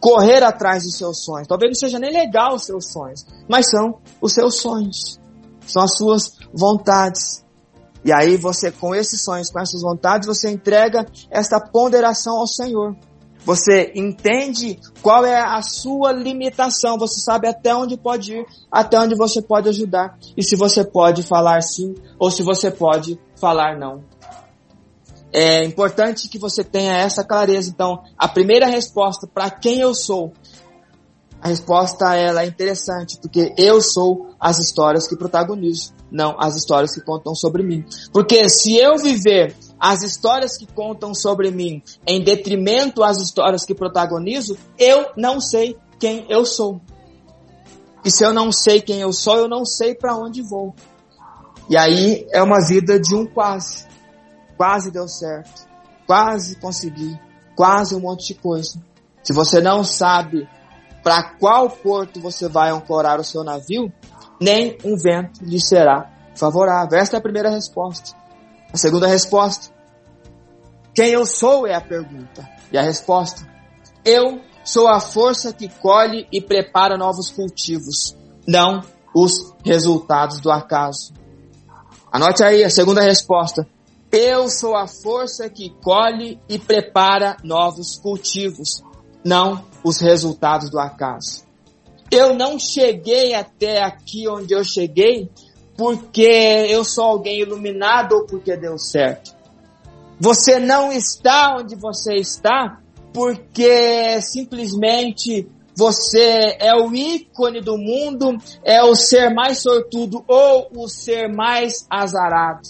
correr atrás dos seus sonhos. Talvez não seja nem legal os seus sonhos, mas são os seus sonhos. São as suas vontades. E aí você, com esses sonhos, com essas vontades, você entrega essa ponderação ao Senhor. Você entende qual é a sua limitação, você sabe até onde pode ir, até onde você pode ajudar, e se você pode falar sim, ou se você pode falar não. É importante que você tenha essa clareza. Então, a primeira resposta para quem eu sou, a resposta ela é interessante, porque eu sou as histórias que protagonizo, não as histórias que contam sobre mim. Porque se eu viver as histórias que contam sobre mim em detrimento às histórias que protagonizo, eu não sei quem eu sou. E se eu não sei quem eu sou, eu não sei para onde vou. E aí é uma vida de um quase. Quase deu certo. Quase consegui. Quase um monte de coisa. Se você não sabe para qual porto você vai ancorar o seu navio, nem um vento lhe será favorável. Esta é a primeira resposta. A segunda resposta. Quem eu sou é a pergunta. E a resposta. Eu sou a força que colhe e prepara novos cultivos, não os resultados do acaso. Anote aí a segunda resposta. Eu sou a força que colhe e prepara novos cultivos, não os resultados do acaso. Eu não cheguei até aqui onde eu cheguei porque eu sou alguém iluminado ou porque deu certo. Você não está onde você está porque simplesmente você é o ícone do mundo, é o ser mais sortudo ou o ser mais azarado.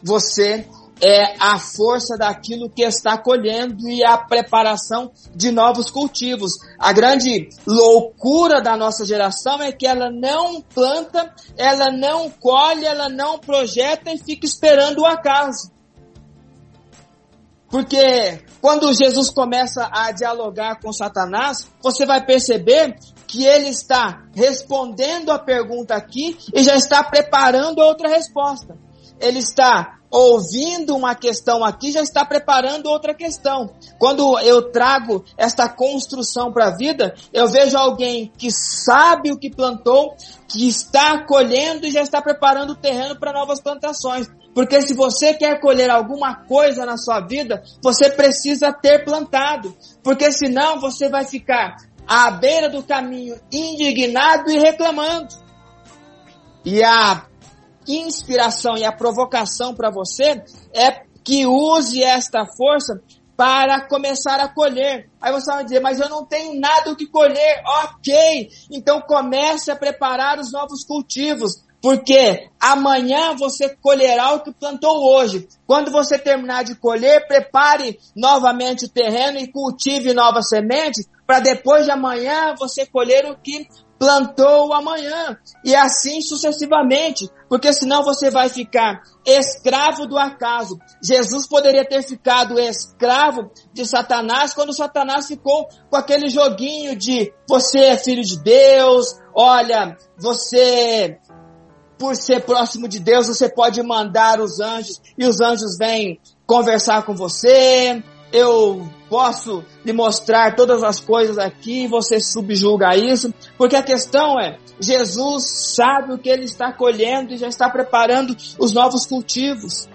Você é a força daquilo que está colhendo e a preparação de novos cultivos. A grande loucura da nossa geração é que ela não planta, ela não colhe, ela não projeta e fica esperando o acaso. Porque quando Jesus começa a dialogar com Satanás, você vai perceber que ele está respondendo a pergunta aqui e já está preparando outra resposta. Ele está ouvindo uma questão aqui, já está preparando outra questão. Quando eu trago esta construção para a vida, eu vejo alguém que sabe o que plantou, que está colhendo e já está preparando o terreno para novas plantações. Porque se você quer colher alguma coisa na sua vida, você precisa ter plantado. Porque senão você vai ficar à beira do caminho indignado e reclamando. E a inspiração e a provocação para você é que use esta força para começar a colher. Aí você vai dizer, mas eu não tenho nada o que colher. Ok, então comece a preparar os novos cultivos. Porque amanhã você colherá o que plantou hoje. Quando você terminar de colher, prepare novamente o terreno e cultive novas sementes, para depois de amanhã você colher o que plantou amanhã. E assim sucessivamente, porque senão você vai ficar escravo do acaso. Jesus poderia ter ficado escravo de Satanás quando Satanás ficou com aquele joguinho de você é filho de Deus, olha, você por ser próximo de Deus, você pode mandar os anjos e os anjos vêm conversar com você. Eu posso lhe mostrar todas as coisas aqui você subjuga isso, porque a questão é, Jesus sabe o que ele está colhendo e já está preparando os novos cultivos.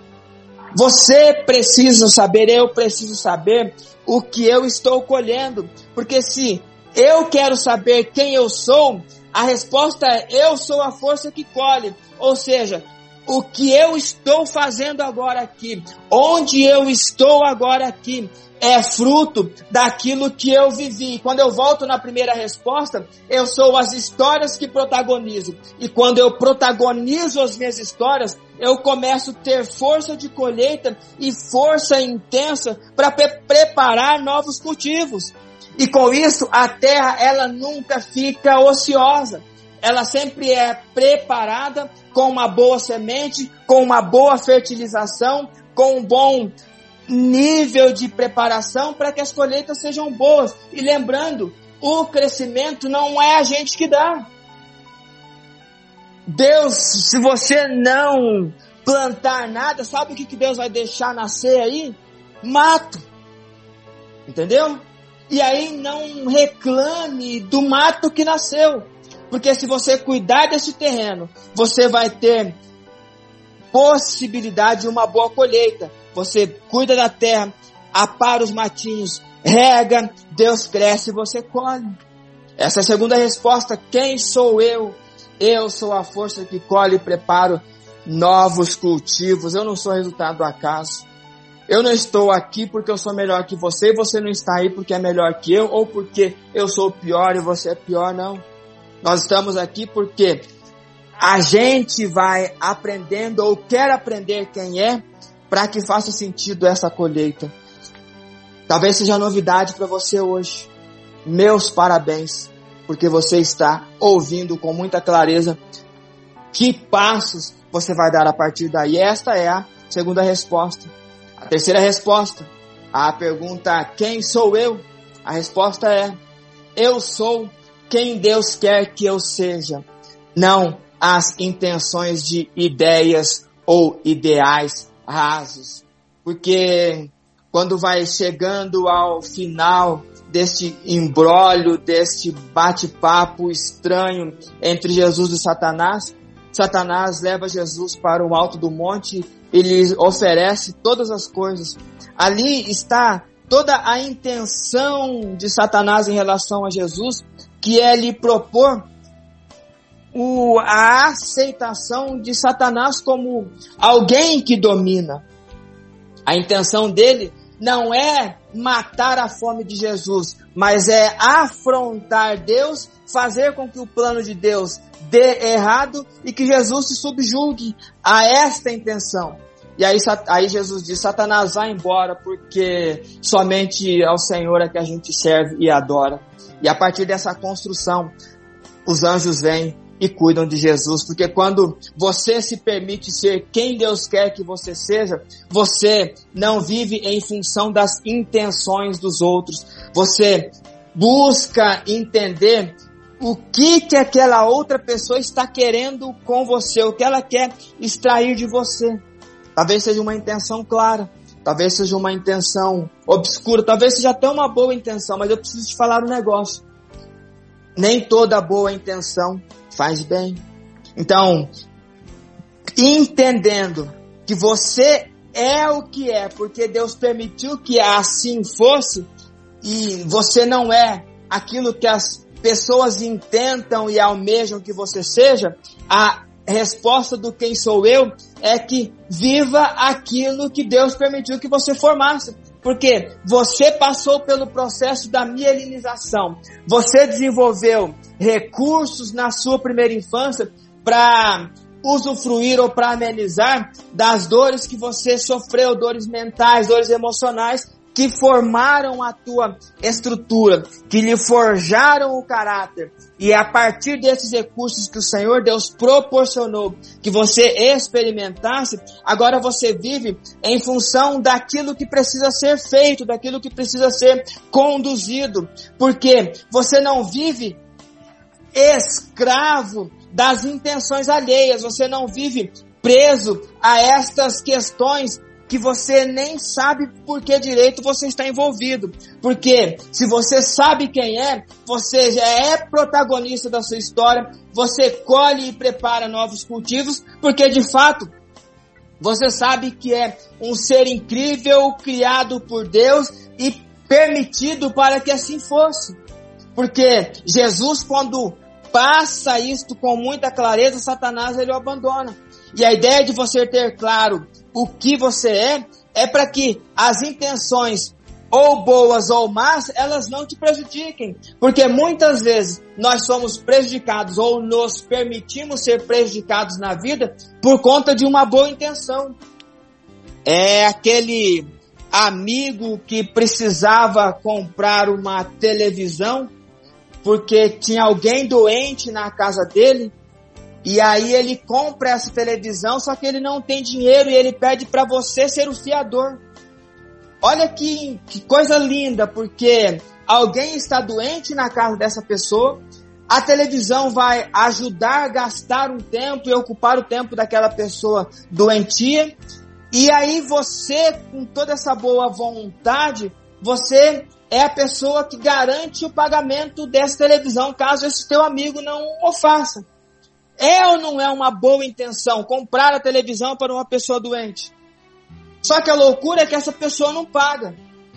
Você precisa saber, eu preciso saber o que eu estou colhendo, porque se eu quero saber quem eu sou, a resposta é eu sou a força que colhe. Ou seja, o que eu estou fazendo agora aqui, onde eu estou agora aqui, é fruto daquilo que eu vivi. Quando eu volto na primeira resposta, eu sou as histórias que protagonizo. E quando eu protagonizo as minhas histórias, eu começo a ter força de colheita e força intensa para pre preparar novos cultivos. E com isso, a terra, ela nunca fica ociosa. Ela sempre é preparada com uma boa semente, com uma boa fertilização, com um bom nível de preparação para que as colheitas sejam boas. E lembrando, o crescimento não é a gente que dá. Deus, se você não plantar nada, sabe o que Deus vai deixar nascer aí? Mato. Entendeu? E aí não reclame do mato que nasceu. Porque se você cuidar desse terreno, você vai ter possibilidade de uma boa colheita. Você cuida da terra, apara os matinhos, rega, Deus cresce e você colhe. Essa é a segunda resposta. Quem sou eu? Eu sou a força que colhe e preparo novos cultivos. Eu não sou resultado do acaso. Eu não estou aqui porque eu sou melhor que você e você não está aí porque é melhor que eu ou porque eu sou pior e você é pior, não. Nós estamos aqui porque a gente vai aprendendo ou quer aprender quem é para que faça sentido essa colheita. Talvez seja novidade para você hoje. Meus parabéns, porque você está ouvindo com muita clareza que passos você vai dar a partir daí. Esta é a segunda resposta. A terceira resposta, a pergunta quem sou eu? A resposta é eu sou quem Deus quer que eu seja. Não as intenções de ideias ou ideais rasos. Porque quando vai chegando ao final deste embrólio, deste bate-papo estranho entre Jesus e Satanás, Satanás leva Jesus para o alto do monte e lhe oferece todas as coisas. Ali está toda a intenção de Satanás em relação a Jesus, que é lhe propor o, a aceitação de Satanás como alguém que domina. A intenção dele não é matar a fome de Jesus, mas é afrontar Deus, fazer com que o plano de Deus dê errado e que Jesus se subjugue a esta intenção. E aí, aí Jesus diz, Satanás vai embora porque somente ao Senhor é que a gente serve e adora. E a partir dessa construção, os anjos vêm e cuidam de Jesus, porque quando você se permite ser quem Deus quer que você seja, você não vive em função das intenções dos outros. Você busca entender o que que aquela outra pessoa está querendo com você, o que ela quer extrair de você. Talvez seja uma intenção clara, talvez seja uma intenção obscura, talvez seja até uma boa intenção, mas eu preciso te falar um negócio. Nem toda boa intenção faz bem. Então, entendendo que você é o que é, porque Deus permitiu que assim fosse, e você não é aquilo que as pessoas intentam e almejam que você seja, a resposta do quem sou eu é que viva aquilo que Deus permitiu que você formasse. Porque você passou pelo processo da mielinização. Você desenvolveu recursos na sua primeira infância para usufruir ou para amenizar das dores que você sofreu, dores mentais, dores emocionais, que formaram a tua estrutura, que lhe forjaram o caráter. E é a partir desses recursos que o Senhor Deus proporcionou que você experimentasse, agora você vive em função daquilo que precisa ser feito, daquilo que precisa ser conduzido. Porque você não vive escravo das intenções alheias, você não vive preso a estas questões que você nem sabe por que direito você está envolvido. Porque se você sabe quem é, você já é protagonista da sua história, você colhe e prepara novos cultivos, porque de fato você sabe que é um ser incrível, criado por Deus e permitido para que assim fosse. Porque Jesus, quando passa isto com muita clareza, Satanás ele o abandona. E a ideia de você ter claro o que você é, é para que as intenções ou boas ou más, elas não te prejudiquem. Porque muitas vezes nós somos prejudicados ou nos permitimos ser prejudicados na vida por conta de uma boa intenção. É aquele amigo que precisava comprar uma televisão porque tinha alguém doente na casa dele e aí ele compra essa televisão, só que ele não tem dinheiro e ele pede para você ser o fiador. Olha que, que coisa linda, porque alguém está doente na casa dessa pessoa, a televisão vai ajudar a gastar um tempo e ocupar o tempo daquela pessoa doentia, e aí você, com toda essa boa vontade, você é a pessoa que garante o pagamento dessa televisão, caso esse teu amigo não o faça. É ou não é uma boa intenção comprar a televisão para uma pessoa doente? Só que a loucura é que essa pessoa não paga.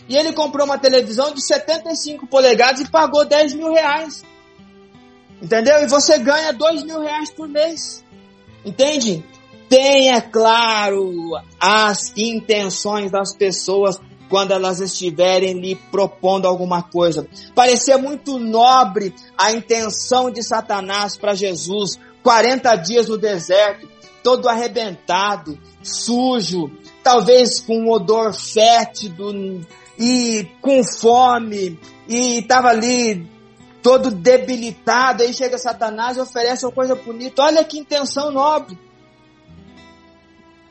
E ele comprou uma televisão de 75 polegadas e pagou 10 mil reais. Entendeu? E você ganha 2 mil reais por mês. Entende? Tenha claro as intenções das pessoas quando elas estiverem lhe propondo alguma coisa. Parecia muito nobre a intenção de Satanás para Jesus, 40 dias no deserto, todo arrebentado, sujo, talvez com um odor fétido e com fome, e estava ali todo debilitado, aí chega Satanás e oferece uma coisa bonita. Olha que intenção nobre.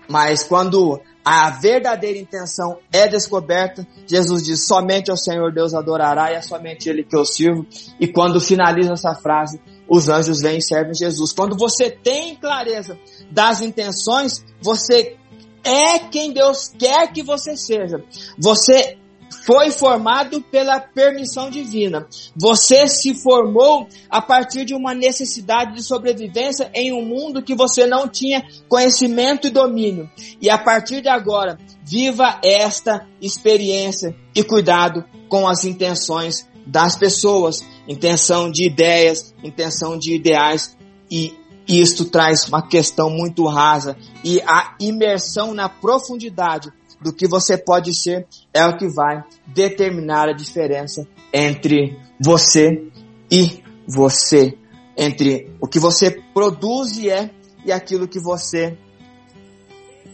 Mas quando a verdadeira intenção é descoberta, Jesus diz: somente ao Senhor Deus adorará e é somente Ele que eu sirvo. E quando finaliza essa frase, os anjos vêm e servem Jesus. Quando você tem clareza das intenções, você é quem Deus quer que você seja. Você foi formado pela permissão divina. Você se formou a partir de uma necessidade de sobrevivência em um mundo que você não tinha conhecimento e domínio. E a partir de agora, viva esta experiência e cuidado com as intenções das pessoas, intenção de ideias, intenção de ideais e isto traz uma questão muito rasa e a imersão na profundidade do que você pode ser é o que vai determinar a diferença entre você e você, entre o que você produz e é e aquilo que você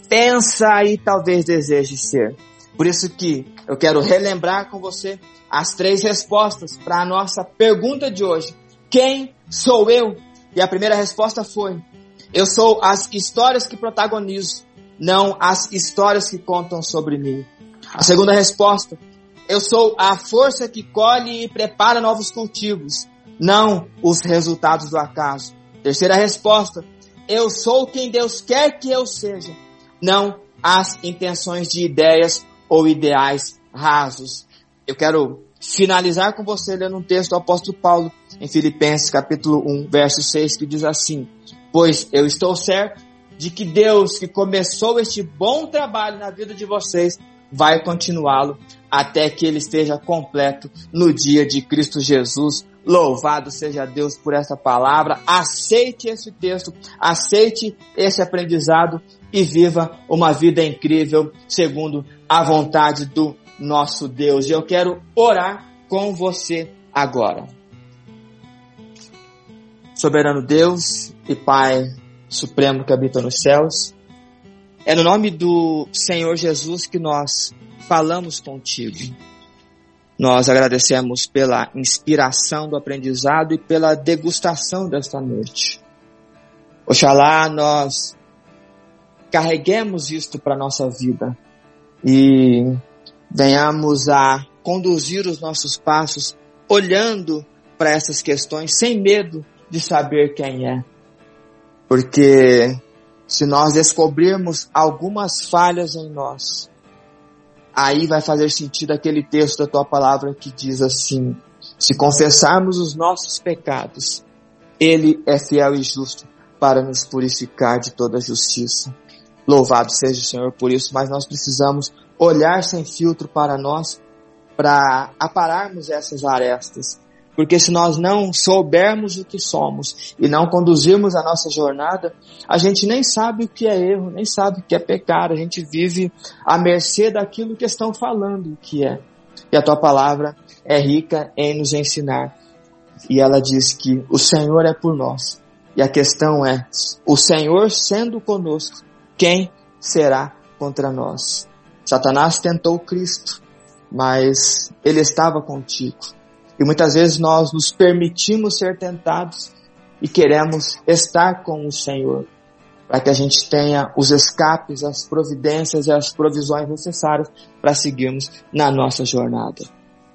pensa e talvez deseje ser. Por isso que eu quero relembrar com você as três respostas para a nossa pergunta de hoje. Quem sou eu? E a primeira resposta foi: eu sou as histórias que protagonizo, não as histórias que contam sobre mim. A segunda resposta: eu sou a força que colhe e prepara novos cultivos, não os resultados do acaso. Terceira resposta: eu sou quem Deus quer que eu seja, não as intenções de ideias ou ideais rasos. Eu quero finalizar com você lendo um texto do apóstolo Paulo em Filipenses capítulo 1, verso 6, que diz assim: Pois eu estou certo de que Deus que começou este bom trabalho na vida de vocês vai continuá-lo até que ele esteja completo no dia de Cristo Jesus. Louvado seja Deus por essa palavra. Aceite esse texto, aceite esse aprendizado e viva uma vida incrível segundo a vontade do nosso Deus. E eu quero orar com você agora. Soberano Deus e Pai Supremo que habita nos céus, é no nome do Senhor Jesus que nós falamos contigo. Nós agradecemos pela inspiração do aprendizado e pela degustação desta noite. Oxalá nós carreguemos isto para a nossa vida e venhamos a conduzir os nossos passos olhando para essas questões sem medo de saber quem é. Porque se nós descobrirmos algumas falhas em nós, aí vai fazer sentido aquele texto da tua palavra que diz assim: se confessarmos os nossos pecados, ele é fiel e justo para nos purificar de toda justiça. Louvado seja o Senhor por isso, mas nós precisamos olhar sem filtro para nós para apararmos essas arestas. Porque se nós não soubermos o que somos e não conduzirmos a nossa jornada, a gente nem sabe o que é erro, nem sabe o que é pecado. A gente vive à mercê daquilo que estão falando que é. E a tua palavra é rica em nos ensinar. E ela diz que o Senhor é por nós. E a questão é, o Senhor sendo conosco, quem será contra nós? Satanás tentou Cristo, mas ele estava contigo. E muitas vezes nós nos permitimos ser tentados e queremos estar com o Senhor, para que a gente tenha os escapes, as providências e as provisões necessárias para seguirmos na nossa jornada.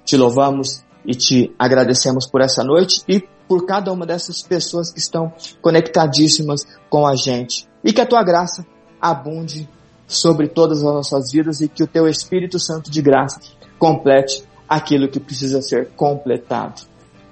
Te louvamos e te agradecemos por essa noite e por cada uma dessas pessoas que estão conectadíssimas com a gente. E que a tua graça abunde sobre todas as nossas vidas e que o teu Espírito Santo de graça complete aquilo que precisa ser completado.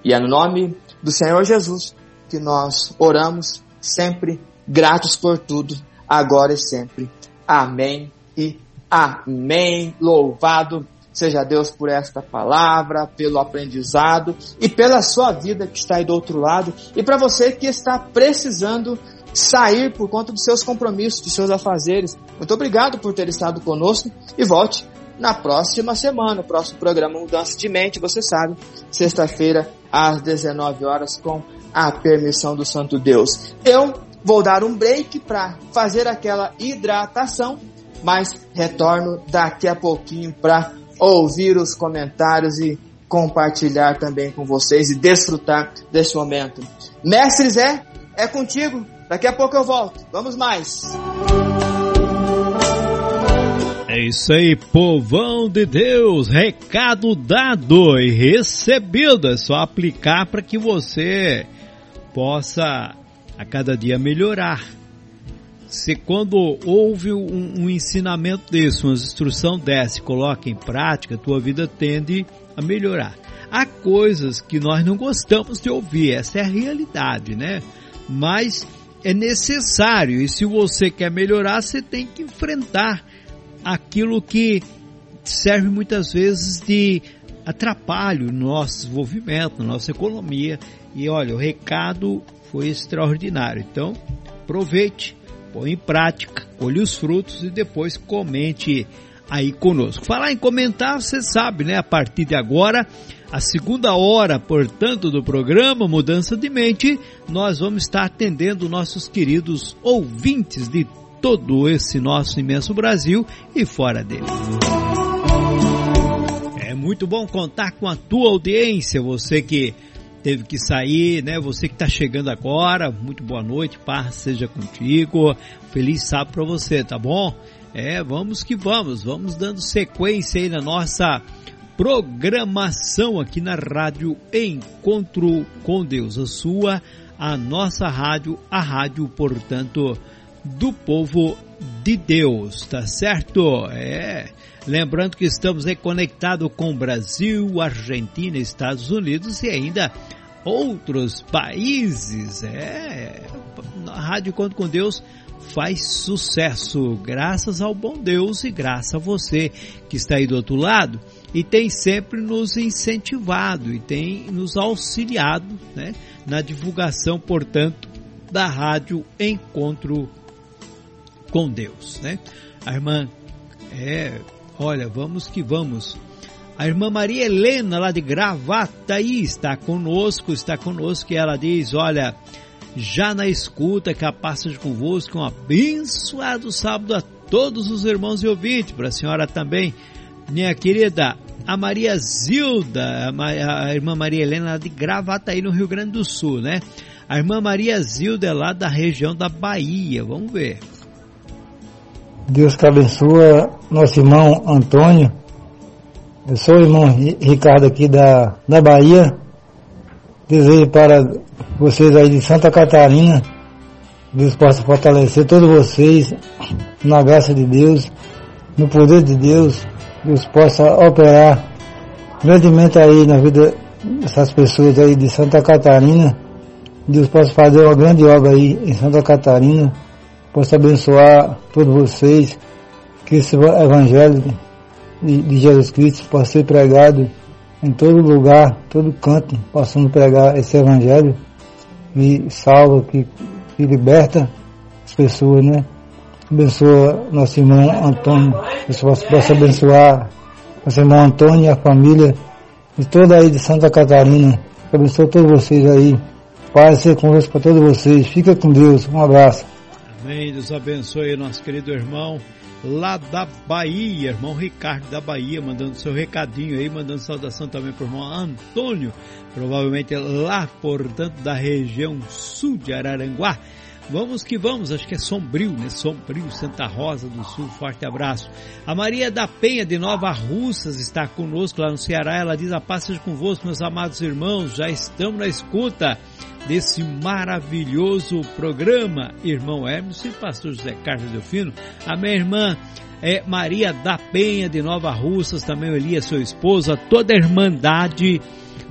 E é no nome do Senhor Jesus que nós oramos sempre gratos por tudo, agora e sempre. Amém e amém. Louvado seja Deus por esta palavra, pelo aprendizado e pela sua vida que está aí do outro lado e para você que está precisando sair por conta dos seus compromissos, dos seus afazeres. Muito obrigado por ter estado conosco e volte na próxima semana, o próximo programa Mudança de Mente, você sabe, sexta-feira às 19 horas com a permissão do Santo Deus. Eu vou dar um break para fazer aquela hidratação, mas retorno daqui a pouquinho para ouvir os comentários e compartilhar também com vocês e desfrutar desse momento. Mestre Zé, é contigo. Daqui a pouco eu volto. Vamos mais. É isso aí, povão de Deus, recado dado e recebido. É só aplicar para que você possa a cada dia melhorar. Se quando houve um, um ensinamento desse, uma instrução dessa, coloca em prática, tua vida tende a melhorar. Há coisas que nós não gostamos de ouvir, essa é a realidade, né? Mas é necessário e se você quer melhorar, você tem que enfrentar aquilo que serve muitas vezes de atrapalho no nosso desenvolvimento, na nossa economia. E olha, o recado foi extraordinário. Então, aproveite, põe em prática, colhe os frutos e depois comente aí conosco. Falar em comentar, você sabe, né? A partir de agora, a segunda hora, portanto, do programa Mudança de Mente, nós vamos estar atendendo nossos queridos ouvintes de todo esse nosso imenso Brasil e fora dele. É muito bom contar com a tua audiência, você que teve que sair, né? Você que está chegando agora, muito boa noite, paz seja contigo, feliz sábado para você, tá bom? É, vamos que vamos, vamos dando sequência aí na nossa programação aqui na rádio Encontro com Deus, a sua, a nossa rádio, a rádio, portanto, do povo de Deus, tá certo? É. Lembrando que estamos aí conectados com Brasil, Argentina, Estados Unidos e ainda outros países. É. A Rádio Conto com Deus faz sucesso, graças ao bom Deus e graças a você que está aí do outro lado e tem sempre nos incentivado e tem nos auxiliado né, na divulgação, portanto, da rádio Encontro com Deus, né? A irmã, é, olha, vamos que vamos. A irmã Maria Helena, lá de Gravataí, está conosco, está conosco e ela diz, olha, já na escuta, que a paz seja convosco, um abençoado sábado a todos os irmãos e ouvintes, para a senhora também, minha querida, a Maria Zilda, a, irmã Maria Helena, lá de Gravataí, no Rio Grande do Sul, né? A irmã Maria Zilda é lá da região da Bahia, vamos ver. Deus que abençoe nosso irmão Antônio. Eu sou o irmão Ricardo aqui da, da Bahia. Desejo para vocês aí de Santa Catarina. Deus possa fortalecer todos vocês na graça de Deus, no poder de Deus. Deus possa operar grandemente aí na vida dessas pessoas aí de Santa Catarina. Deus possa fazer uma grande obra aí em Santa Catarina possa abençoar todos vocês, que esse Evangelho de, de Jesus Cristo possa ser pregado em todo lugar, todo canto, possamos pregar esse Evangelho que salva, que, que liberta as pessoas, né? Abençoa nosso irmão Antônio, que possa, possa abençoar nosso irmão Antônio e a família de toda aí de Santa Catarina. Abençoa todos vocês aí. Paz ser convosco para todos vocês. Fica com Deus. Um abraço. Amém. Deus abençoe nosso querido irmão lá da Bahia, irmão Ricardo da Bahia, mandando seu recadinho aí, mandando saudação também para o irmão Antônio, provavelmente lá, portanto, da região sul de Araranguá. Vamos que vamos, acho que é Sombrio, né? Sombrio, Santa Rosa do Sul, forte abraço. A Maria da Penha de Nova Russas está conosco lá no Ceará, ela diz a paz seja convosco, meus amados irmãos, já estamos na escuta desse maravilhoso programa, irmão Hermes e pastor José Carlos Delfino. A minha irmã é Maria da Penha de Nova Russas, também o Elias, sua esposa, toda a Irmandade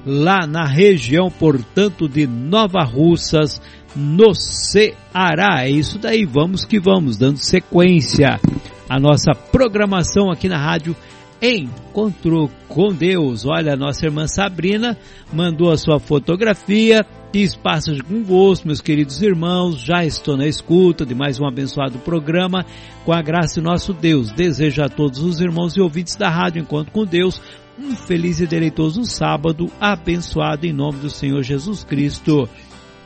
lá na região, portanto, de Nova Russas, no Ceará. É isso daí, vamos que vamos, dando sequência à nossa programação aqui na rádio Encontro com Deus. Olha, nossa irmã Sabrina mandou a sua fotografia, diz passas convosco, meus queridos irmãos, já estou na escuta de mais um abençoado programa, com a graça de nosso Deus. Desejo a todos os irmãos e ouvintes da Rádio Encontro com Deus um feliz e deleitoso sábado, abençoado em nome do Senhor Jesus Cristo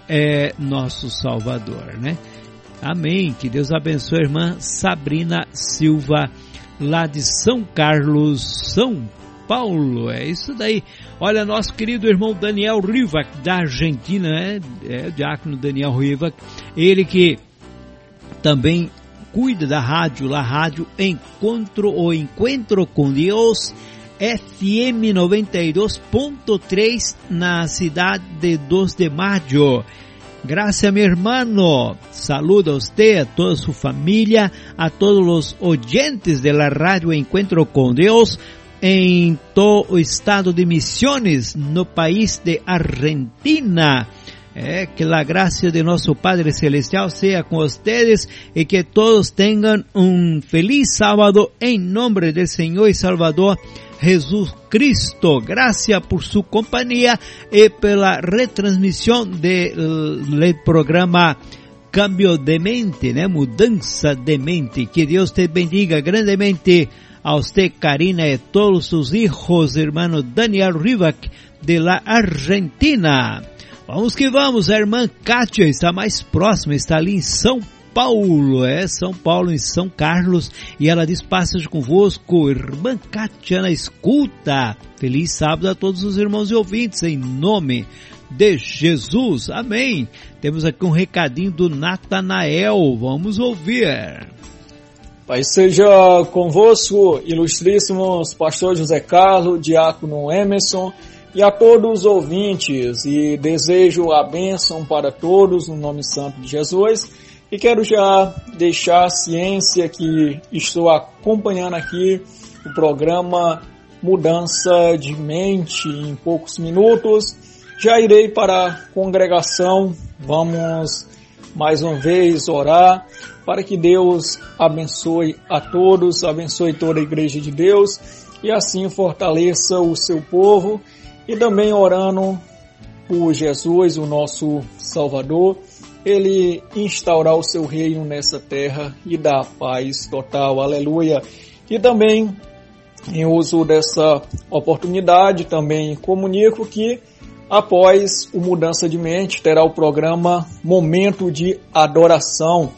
é nosso Salvador, né? Amém. Que Deus abençoe a irmã Sabrina Silva, lá de São Carlos, São Paulo. É isso daí. Olha, nosso querido irmão Daniel Rivac, da Argentina, né? É o diácono Daniel Rivac. Ele que também cuida da rádio, lá rádio Encontro ou Encontro com Deus FM 92.3 na cidade de 2 de maio. Gracias, mi hermano. Saluda a usted, a toda su familia, a todos los oyentes de la radio Encuentro con Dios en todo o estado de Misiones, no país de Argentina. Eh, que la gracia de nuestro Padre Celestial sea con ustedes y que todos tengan un feliz sábado en nombre del Señor y Salvador Jesus Cristo. Gracias por su compañía y pela retransmissão do programa Cambio de Mente, né? Mudança de Mente. Que Deus te bendiga grandemente a usted, Karina, e todos sus hijos, hermano Daniel Rivac, de la Argentina. Vamos que vamos, a irmã Kátia está mais próxima, está ali em São Paulo, é São Paulo em São Carlos, e ela diz: Passas convosco, irmã Kátia na escuta. Feliz sábado a todos os irmãos e ouvintes, em nome de Jesus. Amém. Temos aqui um recadinho do Natanael, vamos ouvir. Pai seja convosco, ilustríssimos pastor José Carlos, diácono Emerson e a todos os ouvintes, e desejo a bênção para todos no nome santo de Jesus e quero já deixar a ciência que estou acompanhando aqui o programa Mudança de Mente em poucos minutos. Já irei para a congregação, vamos mais uma vez orar para que Deus abençoe a todos, abençoe toda a igreja de Deus e assim fortaleça o seu povo e também orando por Jesus, o nosso Salvador ele instaurar o seu reino nessa terra e dar paz total. Aleluia. E também, em uso dessa oportunidade, também comunico que após o Mudança de Mente terá o programa Momento de Adoração.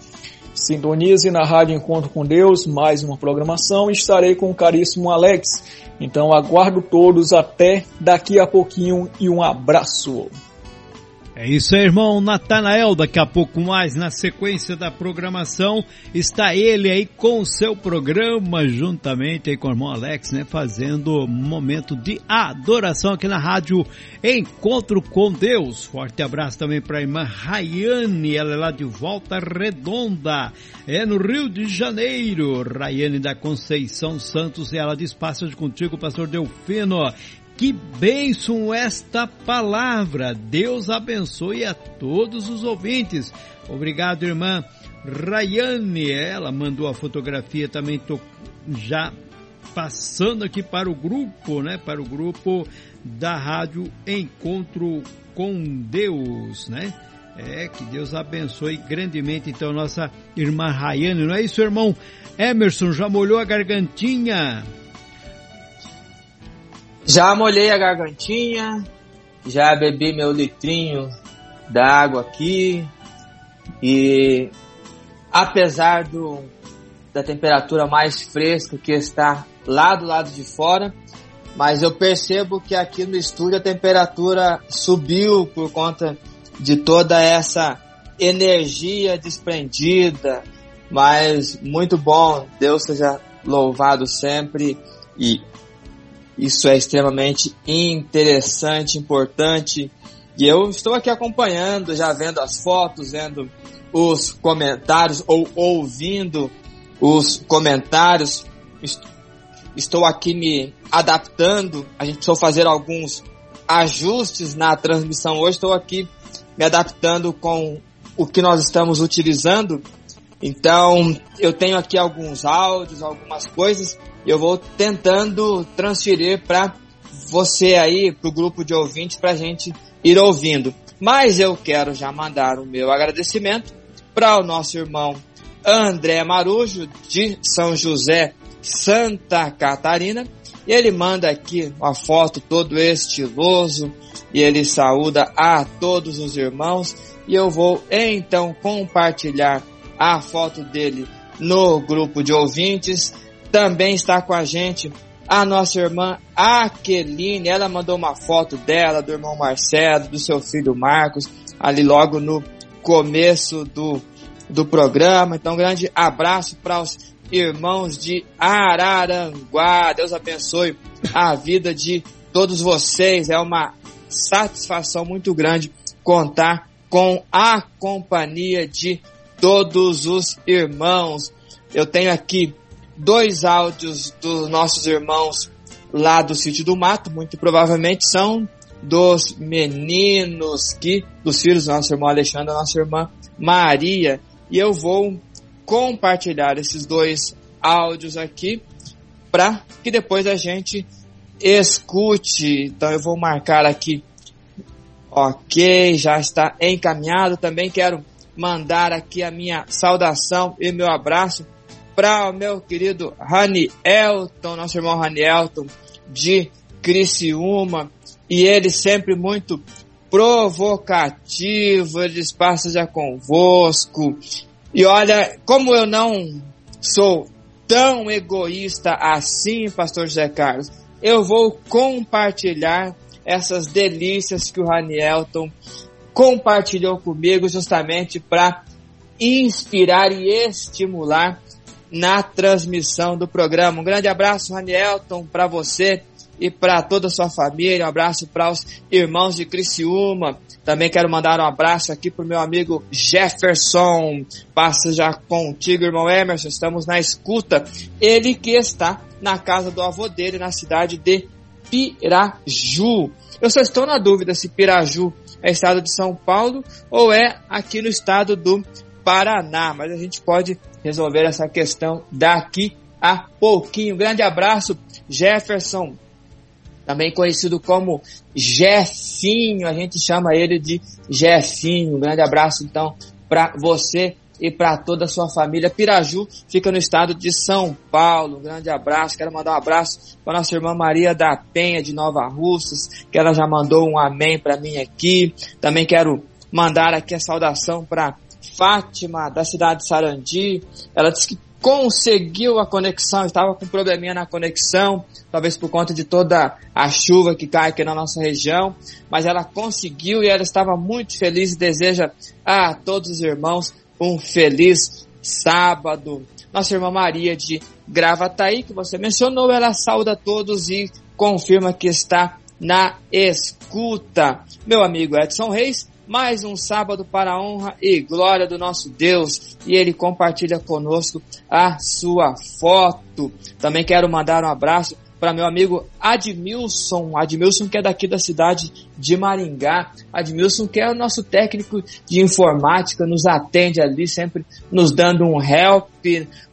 Sintonize na Rádio Encontro com Deus, mais uma programação. Estarei com o caríssimo Alex. Então aguardo todos até daqui a pouquinho e um abraço. É isso aí, irmão Natanael. Daqui a pouco mais, na sequência da programação, está ele aí com o seu programa, juntamente aí com o irmão Alex, né? Fazendo momento de adoração aqui na rádio Encontro com Deus. Forte abraço também para a irmã Rayane, ela é lá de Volta Redonda, é no Rio de Janeiro. Rayane da Conceição Santos, e ela diz: Passa contigo, pastor Delfino. Que bênção esta palavra! Deus abençoe a todos os ouvintes. Obrigado, irmã Rayane. Ela mandou a fotografia também. Tô já passando aqui para o grupo, né? Para o grupo da rádio Encontro com Deus, né? É, que Deus abençoe grandemente então nossa irmã Rayane, não é isso, irmão? Emerson já molhou a gargantinha? Já molhei a gargantinha, já bebi meu litrinho d'água aqui e apesar do, da temperatura mais fresca que está lá do lado de fora, mas eu percebo que aqui no estúdio a temperatura subiu por conta de toda essa energia desprendida, mas muito bom, Deus seja louvado sempre e isso é extremamente interessante, importante. E eu estou aqui acompanhando, já vendo as fotos, vendo os comentários ou ouvindo os comentários. Estou aqui me adaptando. A gente precisou fazer alguns ajustes na transmissão hoje. Estou aqui me adaptando com o que nós estamos utilizando. Então, eu tenho aqui alguns áudios, algumas coisas, e eu vou tentando transferir para você aí, para o grupo de ouvintes, para a gente ir ouvindo. Mas eu quero já mandar o meu agradecimento para o nosso irmão André Marujo, de São José, Santa Catarina. E ele manda aqui uma foto todo estiloso e ele saúda a todos os irmãos. E eu vou então compartilhar a foto dele no grupo de ouvintes. Também está com a gente a nossa irmã Aqueline. Ela mandou uma foto dela, do irmão Marcelo, do seu filho Marcos, ali logo no começo do, do programa. Então, um grande abraço para os irmãos de Araranguá. Deus abençoe a vida de todos vocês. É uma satisfação muito grande contar com a companhia de todos os irmãos. Eu tenho aqui dois áudios dos nossos irmãos lá do sítio do mato, muito provavelmente são dos meninos que, dos filhos do nosso irmão Alexandre, da nossa irmã Maria, e eu vou compartilhar esses dois áudios aqui para que depois a gente escute. Então eu vou marcar aqui. Ok, já está encaminhado. Também quero mandar aqui a minha saudação e meu abraço para o meu querido Rani Elton, nosso irmão Rani Elton de Criciúma, e ele sempre muito provocativo, ele passa já convosco. E olha, como eu não sou tão egoísta assim, pastor José Carlos, eu vou compartilhar essas delícias que o Ranielton compartilhou comigo justamente para inspirar e estimular na transmissão do programa. Um grande abraço, Ranielton, para você e para toda a sua família. Um abraço para os irmãos de Criciúma. Também quero mandar um abraço aqui para o meu amigo Jefferson. Passa já contigo, irmão Emerson. Estamos na escuta. Ele que está na casa do avô dele, na cidade de Piraju. Eu só estou na dúvida se Piraju é estado de São Paulo ou é aqui no estado do Paraná, mas a gente pode resolver essa questão daqui a pouquinho. Grande abraço, Jefferson, também conhecido como Jefinho, a gente chama ele de Jefinho. grande abraço então para você e para toda a sua família. Piraju fica no estado de São Paulo. Um grande abraço. Quero mandar um abraço para nossa irmã Maria da Penha de Nova Russas, que ela já mandou um amém para mim aqui. Também quero mandar aqui a saudação para Fátima, da cidade de Sarandi. Ela disse que conseguiu a conexão, estava com um probleminha na conexão, talvez por conta de toda a chuva que cai aqui na nossa região, mas ela conseguiu e ela estava muito feliz e deseja a todos os irmãos um feliz sábado. Nossa irmã Maria de Gravataí, que você mencionou, ela sauda todos e confirma que está na escuta. Meu amigo Edson Reis, mais um sábado para a honra e glória do nosso Deus. E ele compartilha conosco a sua foto. Também quero mandar um abraço para meu amigo Admilson, Admilson que é daqui da cidade de Maringá, Admilson que é o nosso técnico de informática, nos atende ali, sempre nos dando um help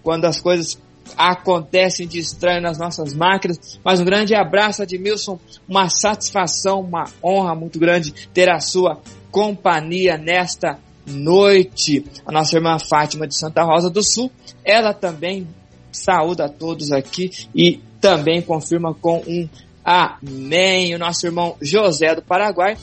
quando as coisas acontecem de estranho nas nossas máquinas, mas um grande abraço Admilson, uma satisfação, uma honra muito grande ter a sua companhia nesta noite. A nossa irmã Fátima de Santa Rosa do Sul, ela também saúda a todos aqui e também confirma com um amém. O nosso irmão José do Paraguai,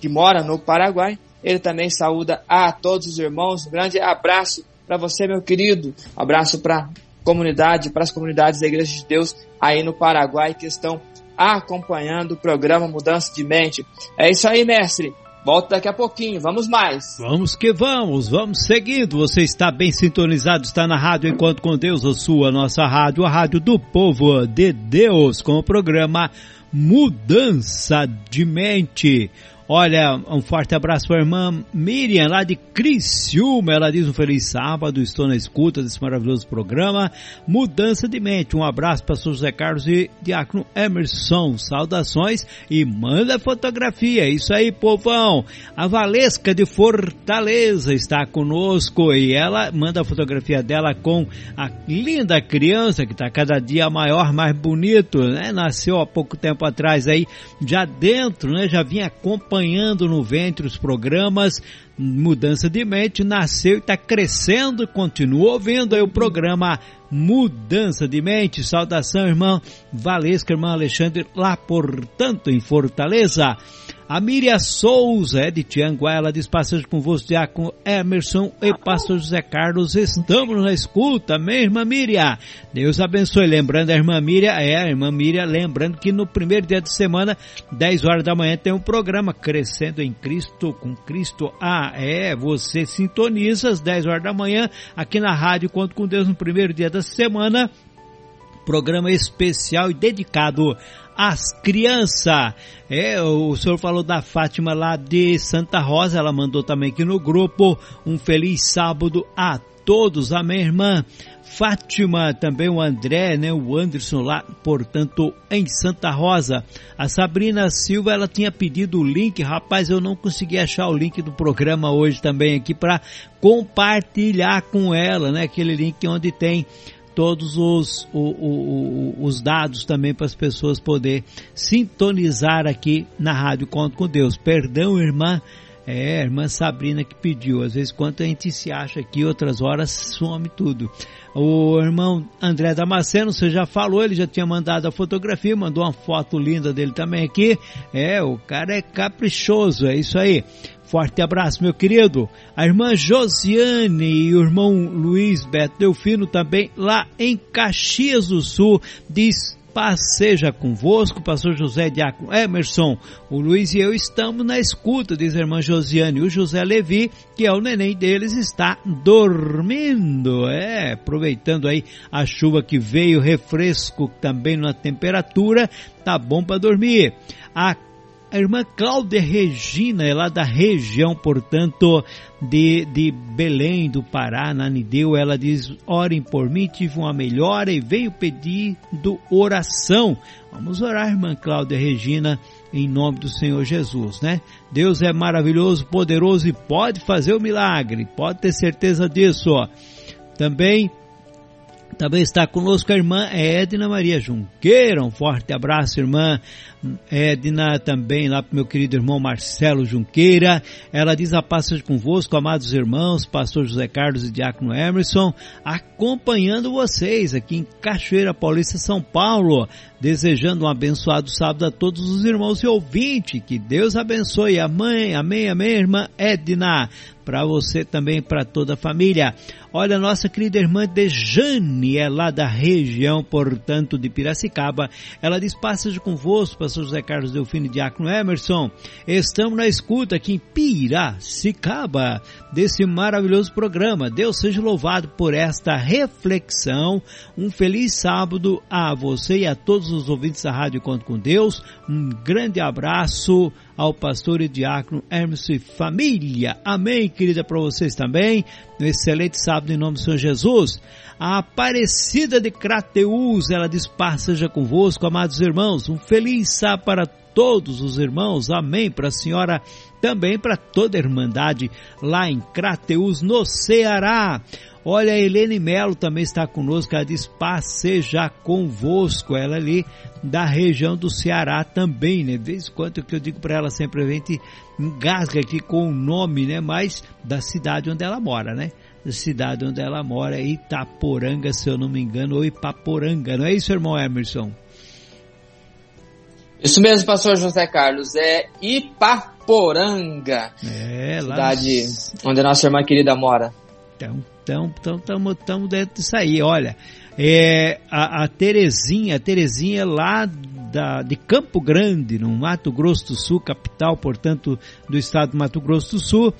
que mora no Paraguai, ele também saúda a todos os irmãos. Um grande abraço para você, meu querido. Um abraço para comunidade, para as comunidades da Igreja de Deus aí no Paraguai que estão acompanhando o programa Mudança de Mente. É isso aí, mestre. Volto daqui a pouquinho, vamos mais. Vamos que vamos, vamos seguindo. Você está bem sintonizado, está na rádio Enquanto com Deus, a sua, nossa rádio, a rádio do povo de Deus, com o programa Mudança de Mente. Olha, um forte abraço para a irmã Miriam, lá de Criciúma. Ela diz um feliz sábado, estou na escuta desse maravilhoso programa. Mudança de mente. Um abraço para José Carlos e Diácono Emerson. Saudações e manda fotografia. Isso aí, povão. A Valesca de Fortaleza está conosco e ela manda a fotografia dela com a linda criança que está cada dia maior, mais bonito, né? Nasceu há pouco tempo atrás aí, já dentro, né? Já vinha acompanhando acompanhando no ventre os programas Mudança de Mente, nasceu e está crescendo, continua ouvindo aí o programa Mudança de Mente. Saudação, irmã Valesca, irmã Alexandre, lá portanto em Fortaleza. A Miriam Souza é de Tianguá, ela diz passagem você, com Emerson e pastor José Carlos, estamos na escuta, irmã Miriam? Deus abençoe. Lembrando a irmã Miriam, é a irmã Miriam, lembrando que no primeiro dia de semana, 10 horas da manhã, tem um programa Crescendo em Cristo, com Cristo. Ah, é, você sintoniza às 10 horas da manhã, aqui na Rádio Conto com Deus, no primeiro dia da semana, programa especial e dedicado às crianças. É, o senhor falou da Fátima lá de Santa Rosa, ela mandou também aqui no grupo um feliz sábado a todos. Amém, irmã? Fátima, também o André, né, o Anderson lá, portanto, em Santa Rosa. A Sabrina Silva, ela tinha pedido o link, rapaz, eu não consegui achar o link do programa hoje também aqui para compartilhar com ela, né, aquele link onde tem todos os, o, o, os dados também para as pessoas poder sintonizar aqui na Rádio Conto com Deus. Perdão, irmã. É, a irmã Sabrina que pediu. Às vezes, quando a gente se acha aqui, outras horas some tudo. O irmão André Damasceno, você já falou, ele já tinha mandado a fotografia, mandou uma foto linda dele também aqui. É, o cara é caprichoso, é isso aí. Forte abraço, meu querido. A irmã Josiane e o irmão Luiz Beto Delfino também lá em Caxias do Sul diz paz seja convosco, pastor José Diácono Emerson, o Luiz e eu estamos na escuta, diz a irmã Josiane, o José Levi, que é o neném deles, está dormindo, é, aproveitando aí a chuva que veio, refresco também na temperatura, tá bom para dormir. A a irmã Cláudia Regina é lá da região, portanto, de, de Belém, do Pará, na Nideu. Ela diz: Orem por mim, tive uma melhora e veio pedindo oração. Vamos orar, irmã Cláudia Regina, em nome do Senhor Jesus, né? Deus é maravilhoso, poderoso e pode fazer o milagre, pode ter certeza disso, ó. Também também está conosco a irmã Edna Maria Junqueira. Um forte abraço, irmã Edna, também lá para meu querido irmão Marcelo Junqueira. Ela diz a paz seja convosco, amados irmãos, pastor José Carlos e diácono Emerson, acompanhando vocês aqui em Cachoeira Paulista, São Paulo. Desejando um abençoado sábado a todos os irmãos e ouvintes. Que Deus abençoe. Amém, amém, amém, irmã Edna para você também, para toda a família. Olha, nossa querida irmã Dejane é lá da região, portanto, de Piracicaba. Ela diz, passagem convosco, pastor José Carlos Delfino e Diácono Emerson. Estamos na escuta aqui em Piracicaba desse maravilhoso programa. Deus seja louvado por esta reflexão. Um feliz sábado a você e a todos os ouvintes da Rádio Conto com Deus. Um grande abraço ao pastor e diácono Hermes e família. Amém, querida, para vocês também. Um excelente sábado em nome do Senhor Jesus. A Aparecida de Crateus, ela diz, paz seja convosco, amados irmãos. Um feliz sábado para todos os irmãos. Amém. Para a senhora também para toda a Irmandade lá em Crateus, no Ceará. Olha, a Helene Melo também está conosco, ela diz, paz seja convosco, ela ali da região do Ceará também, né? De vez em quando que eu digo para ela sempre, a gente engasga aqui com o nome, né? Mas da cidade onde ela mora, né? Da cidade onde ela mora, é Itaporanga, se eu não me engano, ou Ipaporanga, não é isso, irmão Emerson? Isso mesmo, pastor José Carlos, é Ipaporanga, é, cidade lá... onde a nossa irmã querida mora. Então, então, estamos tamo dentro disso aí, olha, é, a, a Terezinha, a Terezinha lá da, de Campo Grande, no Mato Grosso do Sul, capital, portanto, do estado do Mato Grosso do Sul,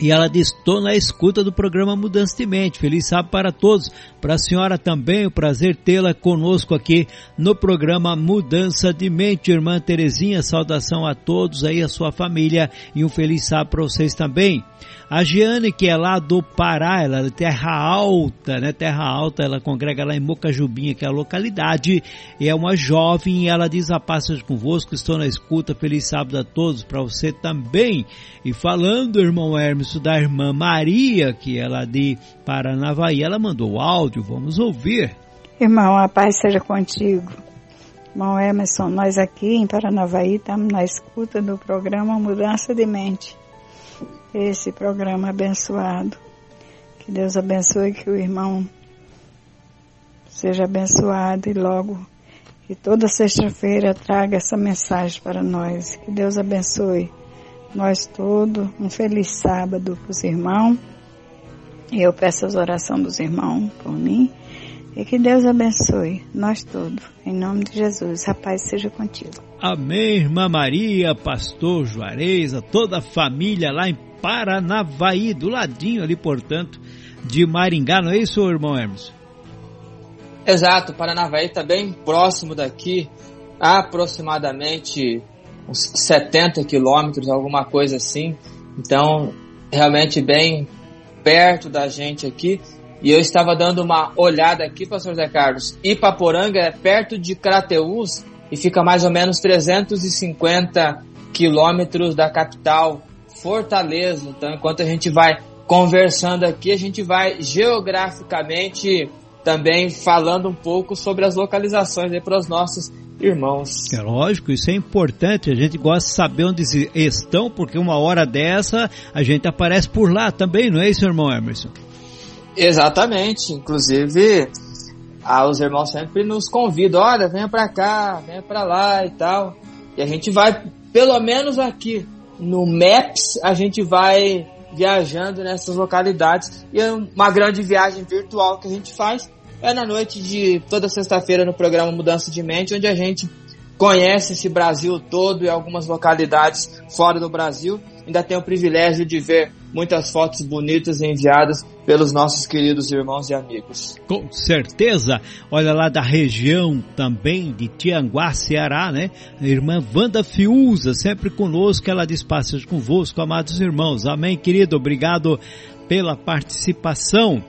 E ela diz, estou na escuta do programa Mudança de Mente. Feliz sábado para todos. Para a senhora também, o prazer tê-la conosco aqui no programa Mudança de Mente. Irmã Terezinha, saudação a todos aí, a sua família e um feliz sábado para vocês também. A Giane, que é lá do Pará, ela é Terra Alta, né? Terra Alta, ela congrega lá em Mocajubinha, que é a localidade, e é uma jovem, e ela diz a paz seja convosco, estou na escuta, feliz sábado a todos, para você também. E falando, irmão Hermes, da irmã Maria, que ela é de Paranavaí, ela mandou áudio, vamos ouvir. Irmão, a paz seja contigo. Irmão Emerson, nós aqui em Paranavaí estamos na escuta do programa Mudança de Mente esse programa abençoado. Que Deus abençoe, que o irmão seja abençoado e logo que toda sexta-feira traga essa mensagem para nós. Que Deus abençoe nós todos. Um feliz sábado para os irmãos. E eu peço as orações dos irmãos por mim. E que Deus abençoe nós todos. Em nome de Jesus. Rapaz, seja contigo. Amém, irmã Maria, pastor Juarez, a toda a família lá em Paranavaí, do ladinho ali, portanto, de Maringá, não é isso, irmão Hermes? Exato, Paranavaí está bem próximo daqui, aproximadamente uns 70 quilômetros, alguma coisa assim. Então, realmente bem perto da gente aqui. E eu estava dando uma olhada aqui, pastor Zé Carlos. Ipaporanga é perto de Crateús e fica mais ou menos 350 quilômetros da capital Fortaleza. Então, enquanto a gente vai conversando aqui, a gente vai geograficamente também falando um pouco sobre as localizações para os nossos irmãos. É lógico, isso é importante. A gente gosta de saber onde estão, porque uma hora dessa a gente aparece por lá também, não é isso, irmão Emerson? Exatamente. Inclusive, ah, os irmãos sempre nos convidam: olha, venha para cá, venha para lá e tal. E a gente vai, pelo menos aqui, no Maps a gente vai viajando nessas localidades e é uma grande viagem virtual que a gente faz é na noite de toda sexta-feira no programa Mudança de Mente, onde a gente conhece esse Brasil todo e algumas localidades fora do Brasil. Ainda tem o privilégio de ver muitas fotos bonitas enviadas pelos nossos queridos irmãos e amigos. Com certeza. Olha lá da região também de Tianguá, Ceará, né? A irmã Wanda Fiuza, sempre conosco, ela diz passas convosco, amados irmãos. Amém, querido. Obrigado pela participação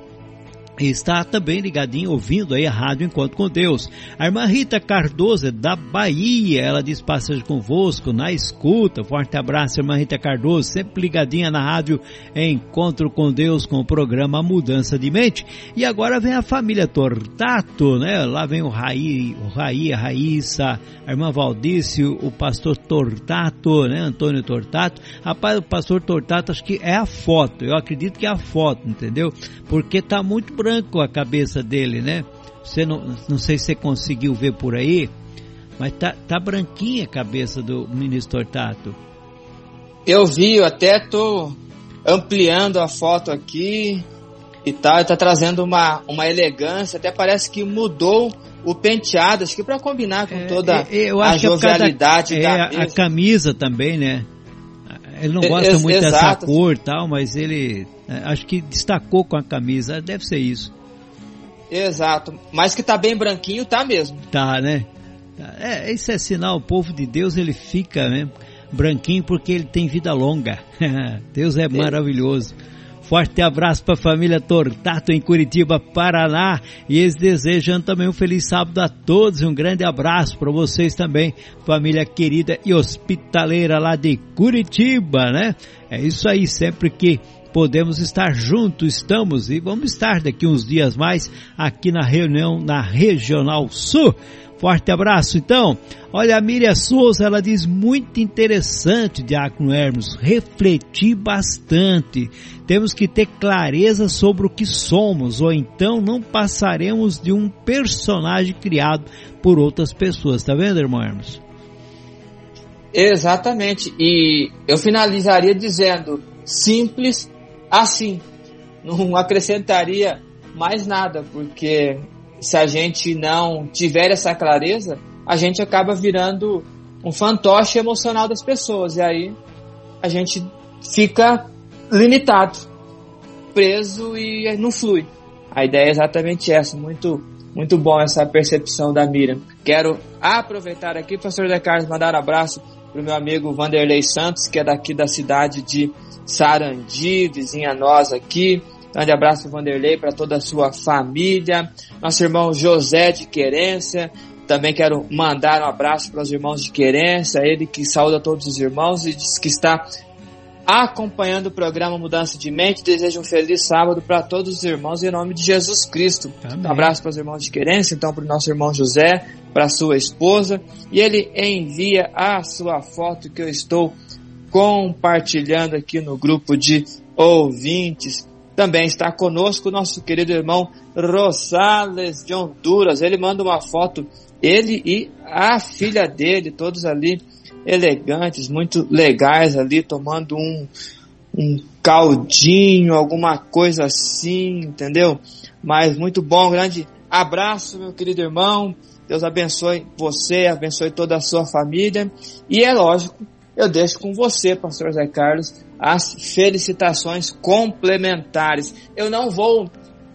está também ligadinho ouvindo aí a Rádio Encontro com Deus. A irmã Rita Cardoso é da Bahia, ela diz passagem convosco na escuta. Forte abraço, irmã Rita Cardoso, sempre ligadinha na Rádio Encontro com Deus com o programa Mudança de Mente. E agora vem a família Tortato, né? Lá vem o Raí, o Raí, a Raíssa, a irmã Valdice, o pastor Tortato, né? Antônio Tortato. Rapaz, o pastor Tortato acho que é a foto, eu acredito que é a foto, entendeu? Porque tá muito branco branco a cabeça dele, né? Você não, não sei se você conseguiu ver por aí, mas tá, tá branquinha a cabeça do ministro Tortato. Eu vi, eu até tô ampliando a foto aqui e tal, tá trazendo uma, uma elegância, até parece que mudou o penteado, acho que para combinar com é, toda é, a jovialidade é, da, é, a camisa também, né? Ele não gosta muito dessa cor tal, mas ele é, acho que destacou com a camisa, deve ser isso. Exato, mas que tá bem branquinho, tá mesmo. Tá, né? Tá. É, isso é sinal, o povo de Deus ele fica né, branquinho porque ele tem vida longa. Deus é maravilhoso. Forte abraço para a família Tortato em Curitiba, Paraná. E eles desejam também um feliz sábado a todos. Um grande abraço para vocês também, família querida e hospitaleira lá de Curitiba, né? É isso aí, sempre que podemos estar juntos, estamos e vamos estar daqui uns dias mais aqui na reunião na Regional Sul. Forte abraço, então. Olha, a Miriam Souza, ela diz muito interessante, Diácono Hermes, refletir bastante. Temos que ter clareza sobre o que somos, ou então não passaremos de um personagem criado por outras pessoas. Tá vendo, irmão Hermes? Exatamente. E eu finalizaria dizendo simples assim. Não acrescentaria mais nada, porque se a gente não tiver essa clareza, a gente acaba virando um fantoche emocional das pessoas. E aí a gente fica limitado, preso e não flui. A ideia é exatamente essa, muito muito bom essa percepção da Miriam. Quero aproveitar aqui, pastor Zé Carlos, mandar um abraço para o meu amigo Vanderlei Santos, que é daqui da cidade de Sarandi, vizinha nós aqui. Grande abraço para Vanderlei, para toda a sua família. Nosso irmão José de Querência. Também quero mandar um abraço para os irmãos de Querência, ele que saúda todos os irmãos e diz que está acompanhando o programa Mudança de Mente. Desejo um feliz sábado para todos os irmãos em nome de Jesus Cristo. Um abraço para os irmãos de querência, então para o nosso irmão José, para sua esposa. E ele envia a sua foto que eu estou compartilhando aqui no grupo de ouvintes. Também está conosco o nosso querido irmão Rosales de Honduras. Ele manda uma foto, ele e a filha dele, todos ali elegantes, muito legais ali, tomando um, um caldinho, alguma coisa assim, entendeu? Mas muito bom, grande abraço, meu querido irmão. Deus abençoe você, abençoe toda a sua família. E é lógico, eu deixo com você, pastor Zé Carlos, as felicitações complementares. Eu não vou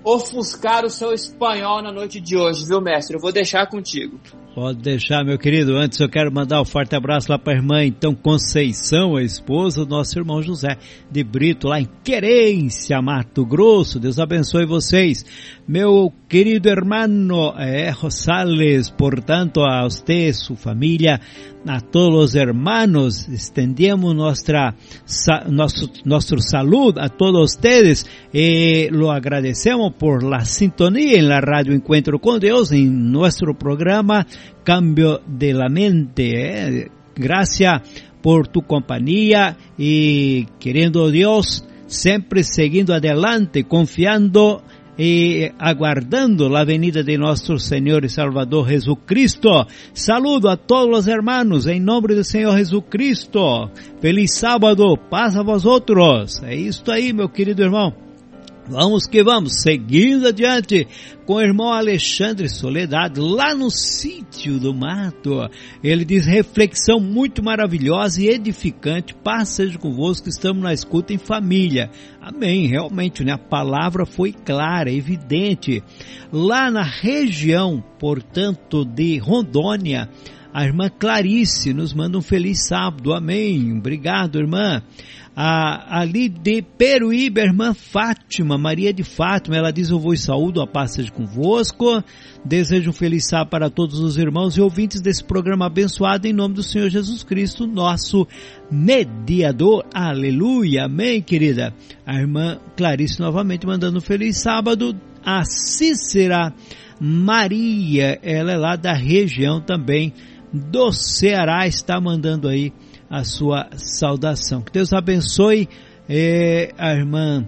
ofuscar o seu espanhol na noite de hoje, viu, mestre? Eu vou deixar contigo. Pode deixar, meu querido. Antes eu quero mandar um forte abraço lá para a irmã, então, Conceição, a esposa do nosso irmão José de Brito, lá em Querência, Mato Grosso. Deus abençoe vocês. Meu querido hermano é, Rosales, portanto, a você, sua família, a todos os hermanos, estendemos nossa, nosso, nosso saludo a todos ustedes e lo agradecemos por la sintonía en la radio Encuentro con Dios en nuestro programa Cambio de la Mente. Eh. Gracias por tu compañía y queriendo Dios, siempre seguindo adelante, confiando e aguardando a venida de nosso Senhor e Salvador Jesucristo. Saludo a todos os hermanos em nome do Senhor Jesucristo. Feliz sábado, paz a vós outros. É isso aí, meu querido irmão. Vamos que vamos, seguindo adiante com o irmão Alexandre Soledade, lá no sítio do mato. Ele diz reflexão muito maravilhosa e edificante. Paz seja convosco, estamos na escuta em família. Amém, realmente, né? A palavra foi clara, evidente. Lá na região, portanto, de Rondônia, a irmã Clarice nos manda um feliz sábado. Amém. Obrigado, irmã a, ali de Peruíbe, a irmã Fátima, Maria de Fátima, ela diz, eu vou e saúdo, a paz seja convosco, desejo um feliz sábado para todos os irmãos e ouvintes desse programa abençoado em nome do Senhor Jesus Cristo, nosso mediador, aleluia, amém querida, a irmã Clarice novamente mandando um feliz sábado, a Cícera Maria, ela é lá da região também do Ceará, está mandando aí a sua saudação. Que Deus abençoe é, a irmã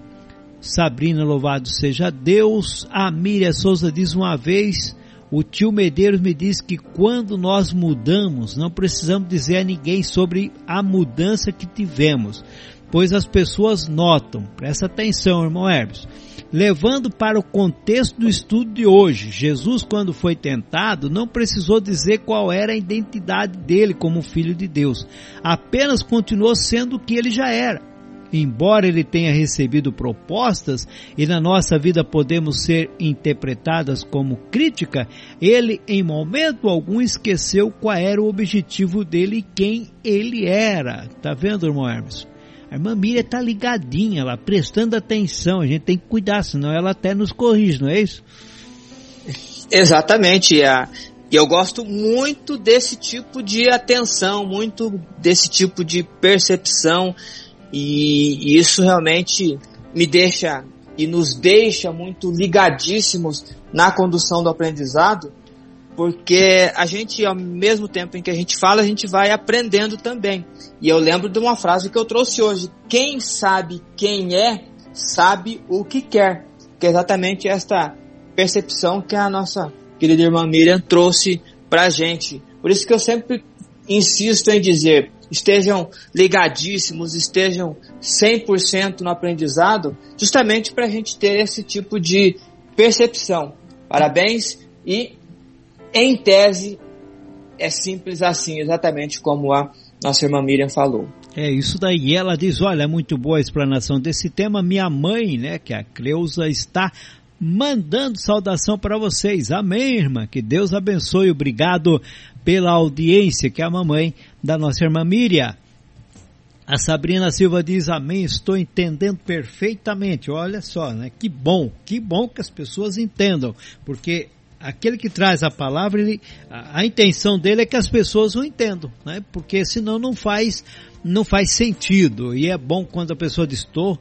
Sabrina, louvado seja Deus. A Miriam Souza diz uma vez, o tio Medeiros me disse que quando nós mudamos, não precisamos dizer a ninguém sobre a mudança que tivemos, pois as pessoas notam. Presta atenção, irmão Hermes Levando para o contexto do estudo de hoje, Jesus, quando foi tentado, não precisou dizer qual era a identidade dele como filho de Deus, apenas continuou sendo o que ele já era. Embora ele tenha recebido propostas e na nossa vida podemos ser interpretadas como crítica, ele em momento algum esqueceu qual era o objetivo dele e quem ele era. Tá vendo, irmão Hermes? A irmã Miriam está ligadinha lá, prestando atenção. A gente tem que cuidar, senão ela até nos corrige, não é isso? Exatamente. E eu gosto muito desse tipo de atenção, muito desse tipo de percepção. E, e isso realmente me deixa e nos deixa muito ligadíssimos na condução do aprendizado, porque a gente, ao mesmo tempo em que a gente fala, a gente vai aprendendo também. E eu lembro de uma frase que eu trouxe hoje: quem sabe quem é, sabe o que quer. Que é exatamente esta percepção que a nossa querida irmã Miriam trouxe pra gente. Por isso que eu sempre insisto em dizer, estejam ligadíssimos, estejam 100% no aprendizado, justamente para a gente ter esse tipo de percepção. Parabéns e em tese, é simples assim, exatamente como a nossa irmã Miriam falou. É isso daí. Ela diz: olha, é muito boa a explanação desse tema. Minha mãe, né, que é a Cleusa, está mandando saudação para vocês. Amém, irmã. Que Deus abençoe. Obrigado pela audiência, que é a mamãe da nossa irmã Miriam. A Sabrina Silva diz amém, estou entendendo perfeitamente. Olha só, né? Que bom, que bom que as pessoas entendam, porque aquele que traz a palavra, ele, a, a, intenção dele é que as pessoas o entendam, né? Porque senão não faz, não faz sentido. E é bom quando a pessoa diz, estou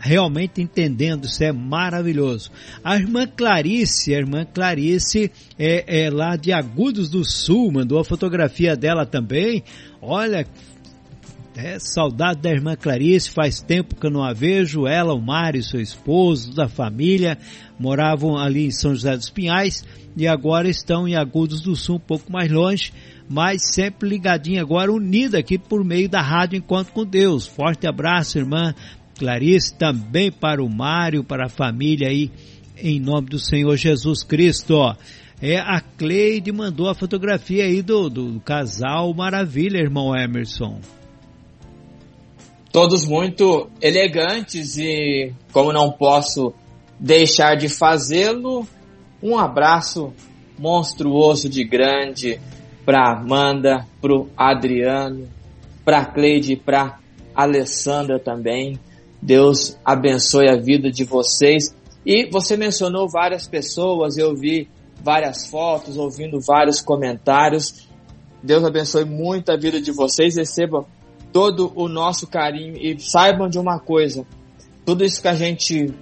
realmente entendendo, isso é maravilhoso. A irmã Clarice, a irmã Clarice é, é lá de Agudos do Sul, mandou a fotografia dela também. Olha, é, saudade da irmã Clarice, faz tempo que eu não a vejo. Ela, o Mário, seu esposo, da família, moravam ali em São José dos Pinhais e agora estão em Agudos do Sul, um pouco mais longe, mas sempre ligadinha agora, unida aqui por meio da Rádio Encontro com Deus. Forte abraço, irmã Clarice, também para o Mário, para a família aí, em nome do Senhor Jesus Cristo. É, a Cleide mandou a fotografia aí do, do, do casal Maravilha, irmão Emerson todos muito elegantes e, como não posso deixar de fazê-lo, um abraço monstruoso de grande para Amanda, para o Adriano, para Cleide para Alessandra também. Deus abençoe a vida de vocês. E você mencionou várias pessoas, eu vi várias fotos, ouvindo vários comentários. Deus abençoe muito a vida de vocês. Receba todo o nosso carinho e saibam de uma coisa: tudo isso que a gente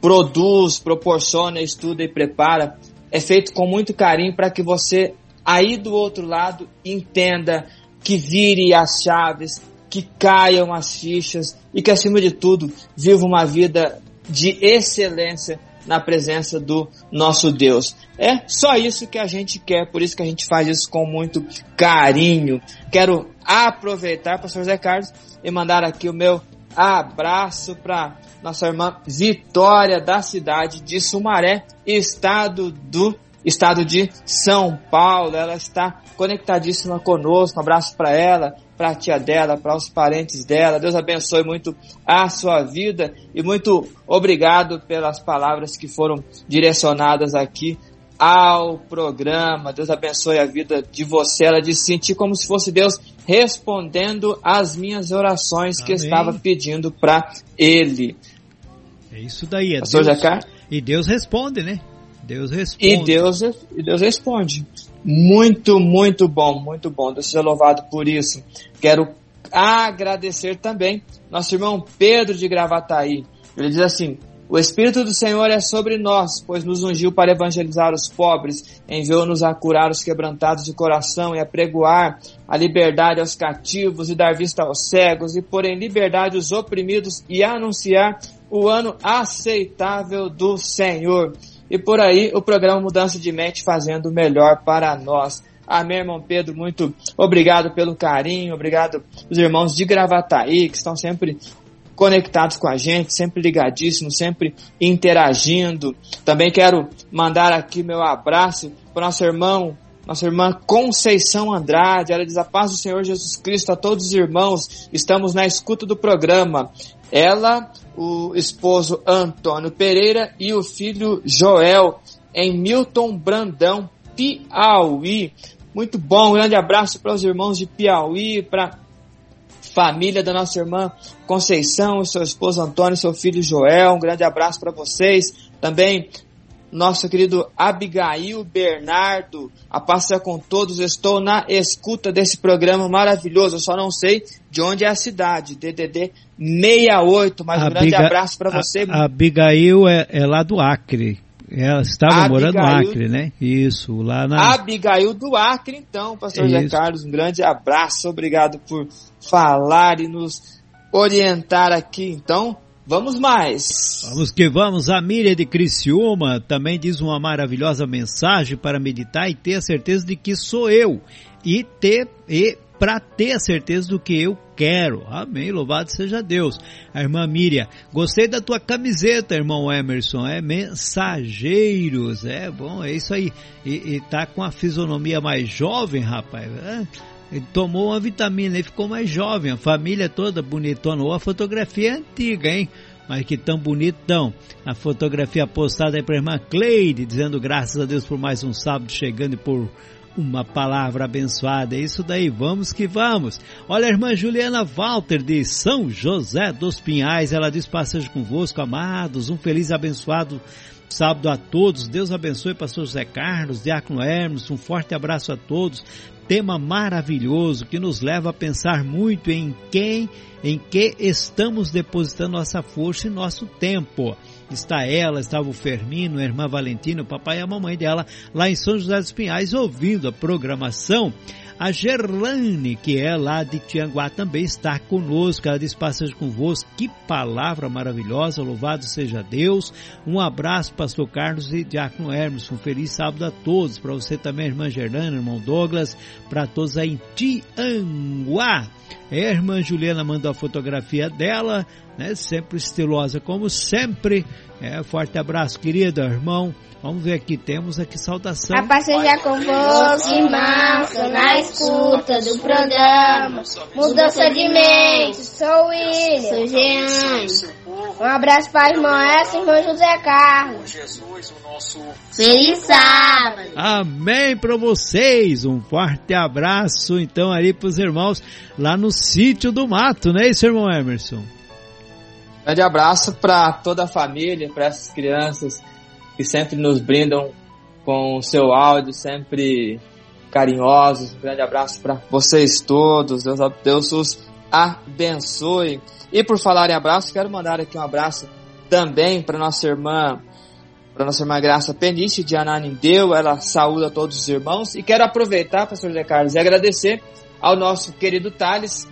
produz, proporciona, estuda e prepara é feito com muito carinho para que você aí do outro lado entenda que vire as chaves, que caiam as fichas e que acima de tudo viva uma vida de excelência na presença do nosso Deus. É só isso que a gente quer, por isso que a gente faz isso com muito carinho. Quero aproveitar, pastor Zé Carlos, e mandar aqui o meu abraço para nossa irmã Vitória da cidade de Sumaré, estado do estado de São Paulo. Ela está conectadíssima conosco. Um abraço para ela, para a tia dela, para os parentes dela. Deus abençoe muito a sua vida e muito obrigado pelas palavras que foram direcionadas aqui ao programa. Deus abençoe a vida de você. Ela de sentir como se fosse Deus respondendo às minhas orações Amém. que estava pedindo para Ele. É isso daí, é Pastor Deus. Jacar? E Deus responde, né? Deus responde. E Deus, e Deus responde. Muito, muito bom, muito bom. Deus seja louvado por isso. Quero agradecer também nosso irmão Pedro de Gravataí. Ele diz assim: o Espírito do Senhor é sobre nós, pois nos ungiu para evangelizar os pobres, enviou-nos a curar os quebrantados de coração e a pregoar a liberdade aos cativos e dar vista aos cegos e pôr em liberdade os oprimidos e anunciar o ano aceitável do Senhor. E por aí o programa Mudança de Mente fazendo o melhor para nós. Amém, irmão Pedro, muito obrigado pelo carinho, obrigado os irmãos de Gravataí que estão sempre conectados com a gente, sempre ligadíssimos, sempre interagindo. Também quero mandar aqui meu abraço para nosso irmão, nossa irmã Conceição Andrade. Ela diz a paz do Senhor Jesus Cristo a todos os irmãos. Estamos na escuta do programa. Ela, o esposo Antônio Pereira e o filho Joel em Milton Brandão, Piauí. Muito bom, um grande abraço para os irmãos de Piauí, para família da nossa irmã Conceição, seu esposo Antônio, seu filho Joel. Um grande abraço para vocês. Também nosso querido Abigail Bernardo, a paz com todos. Estou na escuta desse programa maravilhoso. Eu só não sei de onde é a cidade. DDD 68. Mas um grande abraço para você. A, Abigail é, é lá do Acre. Ela estava Abigail, morando no Acre, né? Isso, lá na. Abigail do Acre, então, pastor Zé Carlos. Um grande abraço, obrigado por falar e nos orientar aqui. Então, vamos mais. Vamos que vamos. A Miriam de Criciúma também diz uma maravilhosa mensagem para meditar e ter a certeza de que sou eu. E ter e para ter a certeza do que eu quero. Amém. Louvado seja Deus. A irmã Miriam, gostei da tua camiseta, irmão Emerson. É mensageiros. É bom, é isso aí. E, e tá com a fisionomia mais jovem, rapaz. É, Ele tomou uma vitamina e ficou mais jovem, a família toda bonitona. Ou a fotografia é antiga, hein? Mas que tão bonitão. A fotografia postada aí para a irmã Cleide, dizendo graças a Deus por mais um sábado chegando e por uma palavra abençoada. É isso daí, vamos que vamos. Olha a irmã Juliana Walter de São José dos Pinhais, ela diz: Passejo convosco, amados, um feliz abençoado sábado a todos. Deus abençoe pastor José Carlos, Diácono Hermes, um forte abraço a todos. Tema maravilhoso que nos leva a pensar muito em quem, em que estamos depositando nossa força e nosso tempo está ela, estava o Fermino, a irmã Valentina, o papai e a mamãe dela lá em São José dos Pinhais ouvindo a programação. A Gerlane, que é lá de Tianguá, também está conosco. Ela diz passagem convosco. Que palavra maravilhosa. Louvado seja Deus. Um abraço, pastor Carlos e Diácono Hermes. Um feliz sábado a todos. Para você também, irmã Gerlane, irmão Douglas. Para todos aí em Tianguá. A irmã Juliana mandou a fotografia dela, né? Sempre estilosa como sempre. É, forte abraço, querido irmão. Vamos ver aqui, temos aqui saudação. A paz seja convosco, irmãos, na escuta do programa. Mudança de mente, sou William, sou Jean. Um abraço para a irmã essa, irmão José Carlos. Feliz sábado. Amém para vocês. Um forte abraço, então, aí para os irmãos lá no sítio do mato, né, isso, irmão Emerson? Grande abraço para toda a família, para essas crianças que sempre nos brindam com o seu áudio, sempre carinhosos. Um grande abraço para vocês todos. Deus, Deus os abençoe. E por falar em abraço, quero mandar aqui um abraço também para nossa irmã, para nossa irmã Graça Peniche de Ananindeu. Ela saúda todos os irmãos. E quero aproveitar, pastor José Carlos, e agradecer ao nosso querido Thales,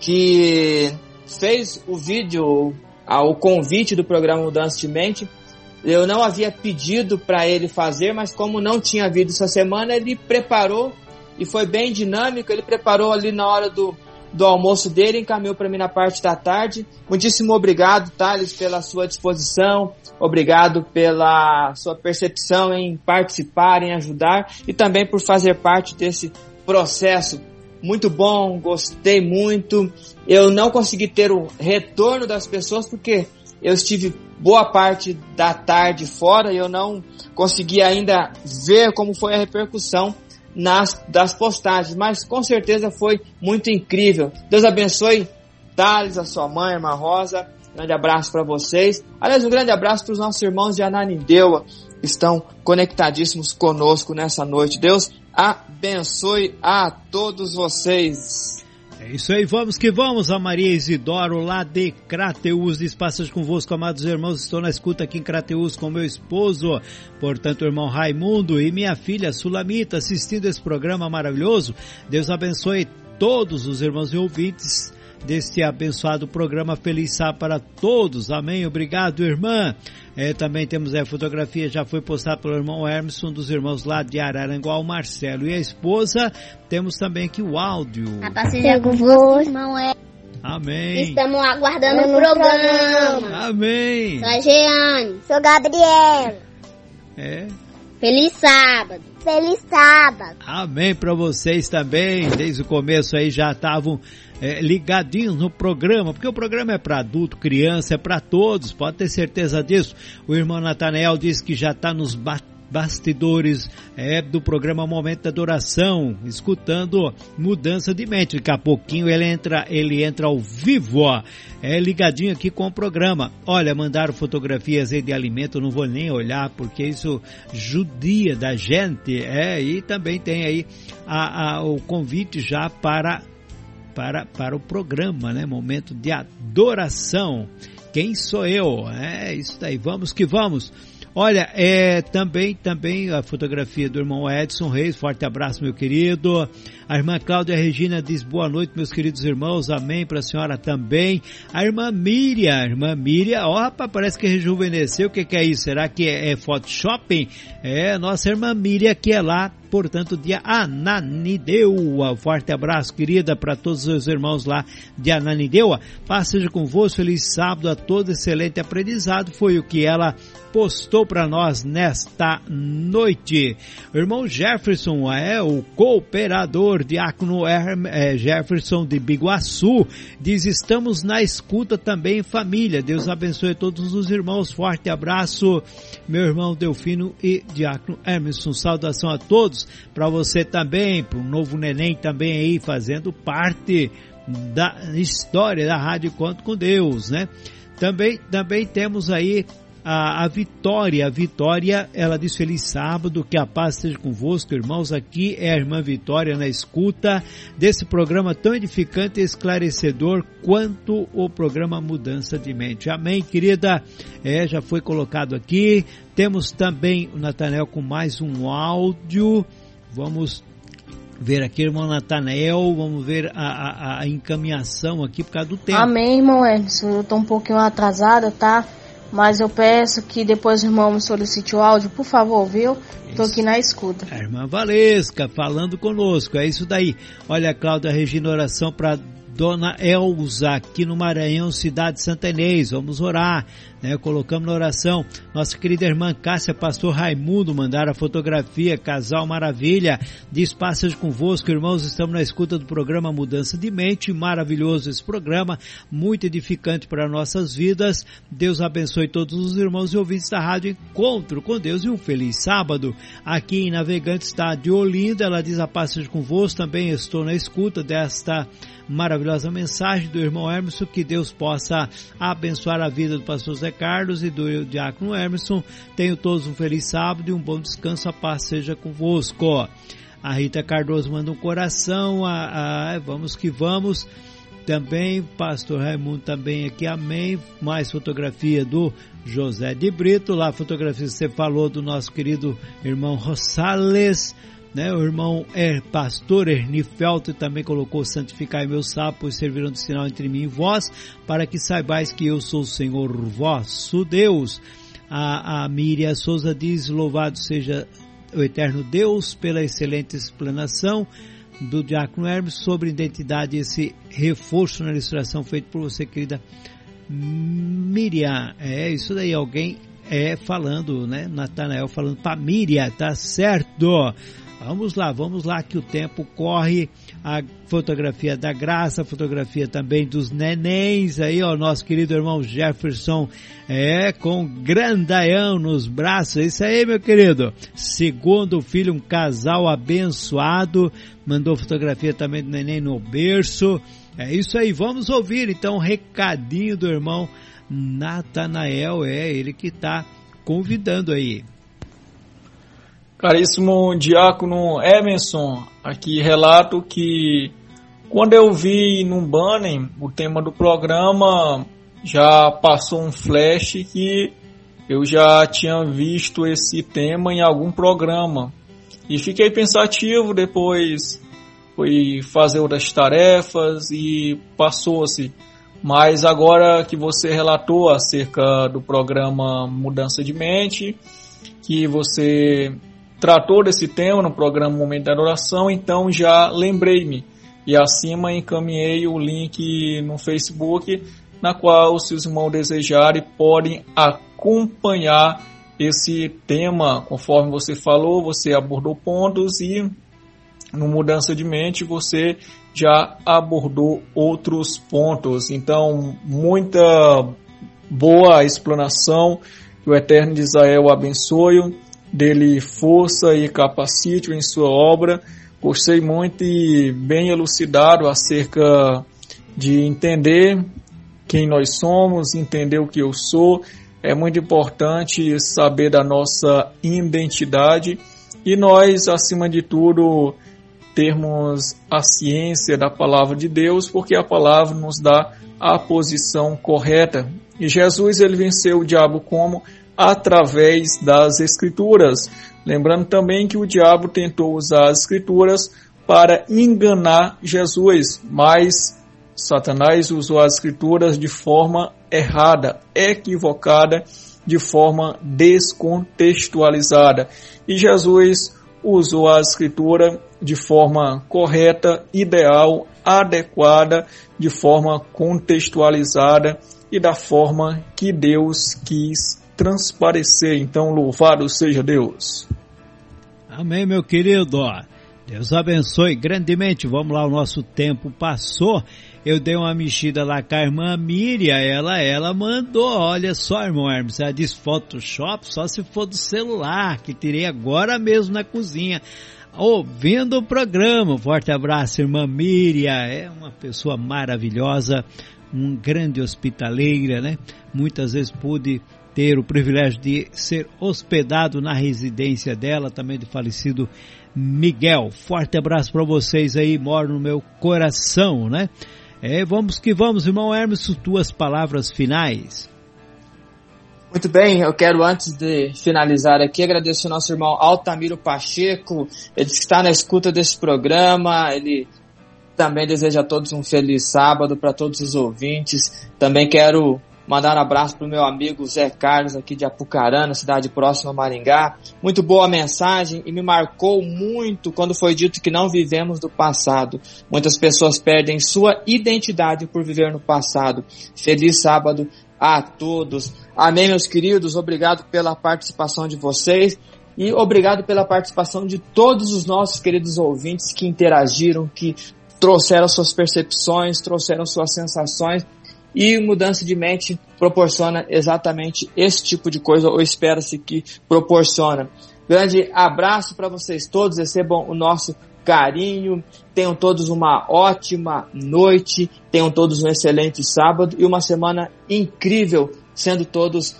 que fez o vídeo, o convite do programa Mudança de Mente eu não havia pedido para ele fazer, mas como não tinha havido essa semana, ele preparou e foi bem dinâmico. Ele preparou ali na hora do, do almoço dele, encaminhou para mim na parte da tarde. Muitíssimo obrigado, Thales, pela sua disposição, obrigado pela sua percepção em participar, em ajudar e também por fazer parte desse processo. Muito bom, gostei muito. Eu não consegui ter o retorno das pessoas porque eu estive boa parte da tarde fora e eu não consegui ainda ver como foi a repercussão nas, das postagens, mas com certeza foi muito incrível. Deus abençoe Thales, a sua mãe, a irmã Rosa. Grande abraço para vocês. Aliás, um grande abraço para os nossos irmãos de Ananindeua estão conectadíssimos conosco nessa noite. Deus abençoe a todos vocês. É isso aí, vamos que vamos, a Maria Isidoro lá de Crateus, diz passagem convosco, amados irmãos, estou na escuta aqui em Crateus com meu esposo, portanto, o irmão Raimundo e minha filha Sulamita assistindo esse programa maravilhoso. Deus abençoe todos os irmãos e ouvintes deste abençoado programa Feliz Sábado para todos. Amém. Obrigado, irmã. É, também temos a fotografia, já foi postada pelo irmão Hermes, um dos irmãos lá de Araranguá, o Marcelo. E a esposa, temos também aqui o áudio. A paz seja convosco, irmão Hermes. Amém. Estamos aguardando o programa. Amém. Sou a Jeane. Sou Gabriela. É. Feliz sábado. Feliz sábado. Amém para vocês também. Desde o começo aí já estavam é, ligadinhos no programa, porque o programa é para adulto, criança, é para todos, pode ter certeza disso. O irmão Natanael disse que já está nos bastidores é, do programa Momento da Adoração, escutando mudança de mente. Daqui a pouquinho ele entra, ele entra ao vivo, ó, é ligadinho aqui com o programa. Olha, mandaram fotografias aí de alimento, não vou nem olhar porque isso judia da gente, é, e também tem aí a, a, o convite já para para, para o programa, né? Momento de adoração. Quem sou eu? É isso daí. Vamos que vamos. Olha, é também também a fotografia do irmão Edson Reis. Forte abraço, meu querido. A irmã Cláudia Regina diz boa noite, meus queridos irmãos. Amém para a senhora também. A irmã Miriam, a irmã Miriam, ó, rapaz, parece que rejuvenesceu. O que, que é isso? Será que é, é Photoshop? É, nossa irmã Miriam que é lá portanto, de Ananideua. Forte abraço, querida, para todos os irmãos lá de Ananideua. Paz seja convosco, feliz sábado a todos, excelente aprendizado. Foi o que ela postou para nós nesta noite. O irmão Jefferson é o cooperador diácono é, Jefferson de Biguaçu. Diz: estamos na escuta também, família. Deus abençoe todos os irmãos. Forte abraço, meu irmão Delfino e diácono Emerson. Saudação a todos. Para você também, para o novo neném também aí fazendo parte da história da Rádio Conto com Deus, né? Também, também temos aí a, a Vitória. A Vitória, ela diz feliz sábado, que a paz esteja convosco, irmãos. Aqui é a irmã Vitória na escuta desse programa tão edificante e esclarecedor quanto o programa Mudança de Mente. Amém, querida? É, já foi colocado aqui. Temos também o Natanel com mais um áudio. Vamos ver aqui, irmão Natanael, vamos ver a, a, a, encaminhação aqui por causa do tempo. Amém, irmão Edson. Eu tô um pouquinho atrasada, tá? Mas eu peço que depois o irmão me solicite o áudio, por favor, viu? Estou aqui na escuta. A irmã Valesca falando conosco, é isso daí. Olha, Cláudia Regina, oração para Dona Elza, aqui no Maranhão, cidade de Santa Inês. Vamos orar, né? Colocamos na oração. Nossa querida irmã Cássia, pastor Raimundo, mandaram a fotografia, casal maravilha. Diz passas convosco, irmãos, estamos na escuta do programa Mudança de Mente. Maravilhoso esse programa, muito edificante para nossas vidas. Deus abençoe todos os irmãos e ouvintes da rádio Encontro com Deus e um feliz sábado. Aqui em Navegante está de Olinda, ela diz a passagem convosco, também estou na escuta desta maravilhosa mensagem do irmão Emerson, que Deus possa abençoar a vida do pastor Zé Carlos e do diácono Emerson. Tenho todos um feliz sábado e um bom descanso, a paz seja convosco. A Rita Cardoso manda um coração, a, a, vamos que vamos. Também, pastor Raimundo também aqui, amém. Mais fotografia do José de Brito, lá fotografia você falou do nosso querido irmão Rosales né? O irmão é pastor Ernie Felto também colocou santificar meus sapos serviram de sinal entre mim e vós, para que saibais que eu sou o Senhor vosso Deus. A, a Miriam Souza diz, louvado seja o eterno Deus pela excelente explanação do Diácono Hermes sobre identidade, esse reforço na ilustração feito por você, querida Miriam. É isso daí, alguém é falando, né? Natanael falando para Miriam, tá certo? Vamos lá, vamos lá que o tempo corre. A fotografia da Graça, a fotografia também dos nenéns aí, ó, nosso querido irmão Jefferson, é, com grandaião nos braços, é isso aí, meu querido. Segundo filho, um casal abençoado, mandou fotografia também do neném no berço. É isso aí, vamos ouvir então o recadinho do irmão Natanael, é ele que está convidando aí. Caríssimo diácono Emerson, aqui relato que quando eu vi no banner o tema do programa, já passou um flash que eu já tinha visto esse tema em algum programa. E fiquei pensativo, depois fui fazer outras tarefas e passou-se. Mas agora que você relatou acerca do programa Mudança de Mente, que você tratou desse tema no programa Momento da Adoração, então já lembrei-me. E acima encaminhei o link no Facebook, na qual, se os irmãos desejarem, podem acompanhar esse tema. Conforme você falou, você abordou pontos e no Mudança de Mente você já abordou outros pontos. Então, muita boa explanação. Que o Eterno de Israel abençoe dele força e capacite em sua obra. Gostei muito e bem elucidado acerca de entender quem nós somos, entender o que eu sou. É muito importante saber da nossa identidade e nós, acima de tudo, termos a ciência da palavra de Deus, porque a palavra nos dá a posição correta. E Jesus ele venceu o diabo como através das Escrituras. Lembrando também que o diabo tentou usar as Escrituras para enganar Jesus, mas Satanás usou as Escrituras de forma errada, equivocada, de forma descontextualizada. E Jesus usou a escritura de forma correta, ideal, adequada, de forma contextualizada e da forma que Deus quis transparecer. Então, louvado seja Deus. Amém, meu querido. Deus abençoe grandemente. Vamos lá, o nosso tempo passou. Eu dei uma mexida lá com a irmã Miriam, ela, ela mandou, olha só, irmão Hermes, ela disse Photoshop só se for do celular, que tirei agora mesmo na cozinha, ouvindo o programa. Forte abraço, irmã Miriam, é uma pessoa maravilhosa, um grande hospitaleira, né? Muitas vezes pude ter o privilégio de ser hospedado na residência dela, também do falecido Miguel. Forte abraço para vocês aí, mora no meu coração, né? É, vamos que vamos, irmão Hermes, tuas palavras finais. Muito bem, eu quero antes de finalizar aqui agradecer ao nosso irmão Altamiro Pacheco, ele está na escuta desse programa, ele também deseja a todos um feliz sábado para todos os ouvintes. Também quero Mandar um abraço para o meu amigo Zé Carlos aqui de Apucarana, cidade próxima a Maringá. Muito boa mensagem e me marcou muito quando foi dito que não vivemos do passado. Muitas pessoas perdem sua identidade por viver no passado. Feliz sábado a todos. Amém, meus queridos. Obrigado pela participação de vocês. E obrigado pela participação de todos os nossos queridos ouvintes que interagiram, que trouxeram suas percepções, trouxeram suas sensações e mudança de mente proporciona exatamente esse tipo de coisa, ou espera-se que proporciona. Grande abraço para vocês todos, recebam o nosso carinho, tenham todos uma ótima noite, tenham todos um excelente sábado e uma semana incrível, sendo todos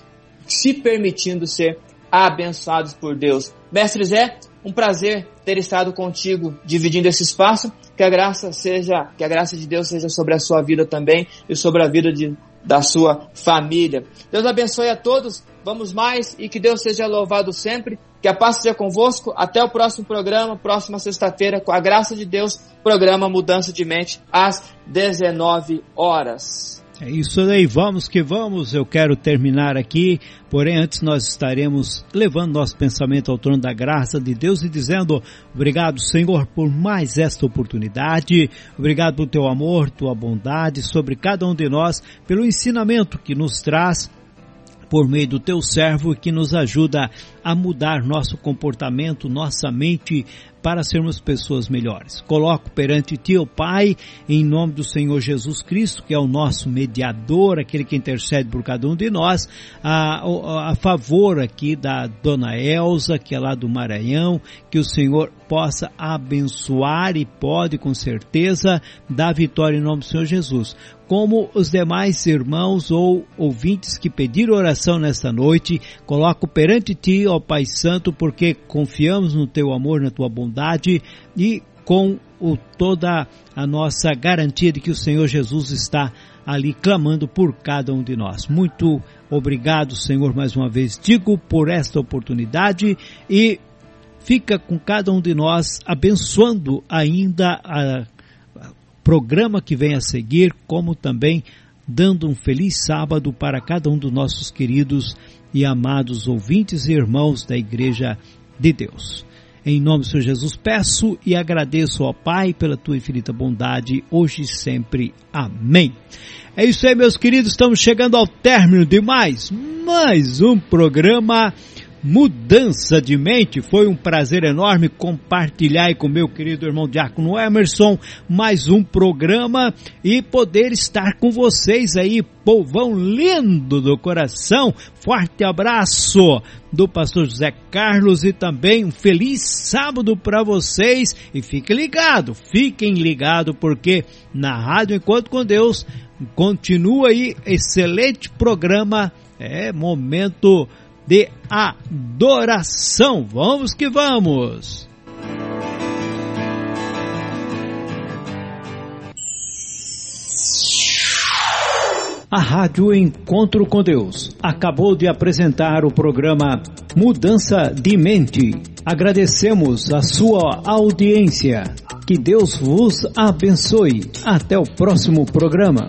se permitindo ser abençoados por Deus. Mestre Zé, um prazer ter estado contigo dividindo esse espaço que a graça seja, que a graça de Deus seja sobre a sua vida também e sobre a vida de, da sua família. Deus abençoe a todos. Vamos mais e que Deus seja louvado sempre. Que a paz seja convosco. Até o próximo programa, próxima sexta-feira, com a graça de Deus, programa Mudança de Mente, às 19 horas. É isso aí, vamos que vamos. Eu quero terminar aqui, porém antes nós estaremos levando nosso pensamento ao trono da graça de Deus e dizendo: Obrigado, Senhor, por mais esta oportunidade. Obrigado pelo teu amor, tua bondade sobre cada um de nós, pelo ensinamento que nos traz por meio do teu servo que nos ajuda a mudar nosso comportamento, nossa mente, para sermos pessoas melhores. Coloco perante ti, o Pai, em nome do Senhor Jesus Cristo, que é o nosso mediador, aquele que intercede por cada um de nós, a, a favor aqui da Dona Elza, que é lá do Maranhão, que o Senhor possa abençoar e pode com certeza dar vitória em nome do Senhor Jesus. Como os demais irmãos ou ouvintes que pediram oração nesta noite, coloco perante ti, ó Pai Santo, porque confiamos no teu amor, na tua bondade e com o, toda a nossa garantia de que o Senhor Jesus está ali clamando por cada um de nós. Muito obrigado, Senhor, mais uma vez digo por esta oportunidade e fica com cada um de nós abençoando ainda a programa que vem a seguir, como também dando um feliz sábado para cada um dos nossos queridos e amados ouvintes e irmãos da Igreja de Deus. Em nome do Senhor Jesus peço e agradeço ao Pai pela tua infinita bondade, hoje e sempre. Amém. É isso aí, meus queridos, estamos chegando ao término de mais, mais um programa mudança de mente. Foi um prazer enorme compartilhar com meu querido irmão Diácono Emerson mais um programa e poder estar com vocês aí, povão lindo do coração. Forte abraço do pastor José Carlos e também um feliz sábado para vocês e fiquem ligados, fiquem ligados porque na Rádio Encontro com Deus continua aí excelente programa, é momento de adoração. Vamos que vamos! A Rádio Encontro com Deus acabou de apresentar o programa Mudança de Mente. Agradecemos a sua audiência. Que Deus vos abençoe. Até o próximo programa.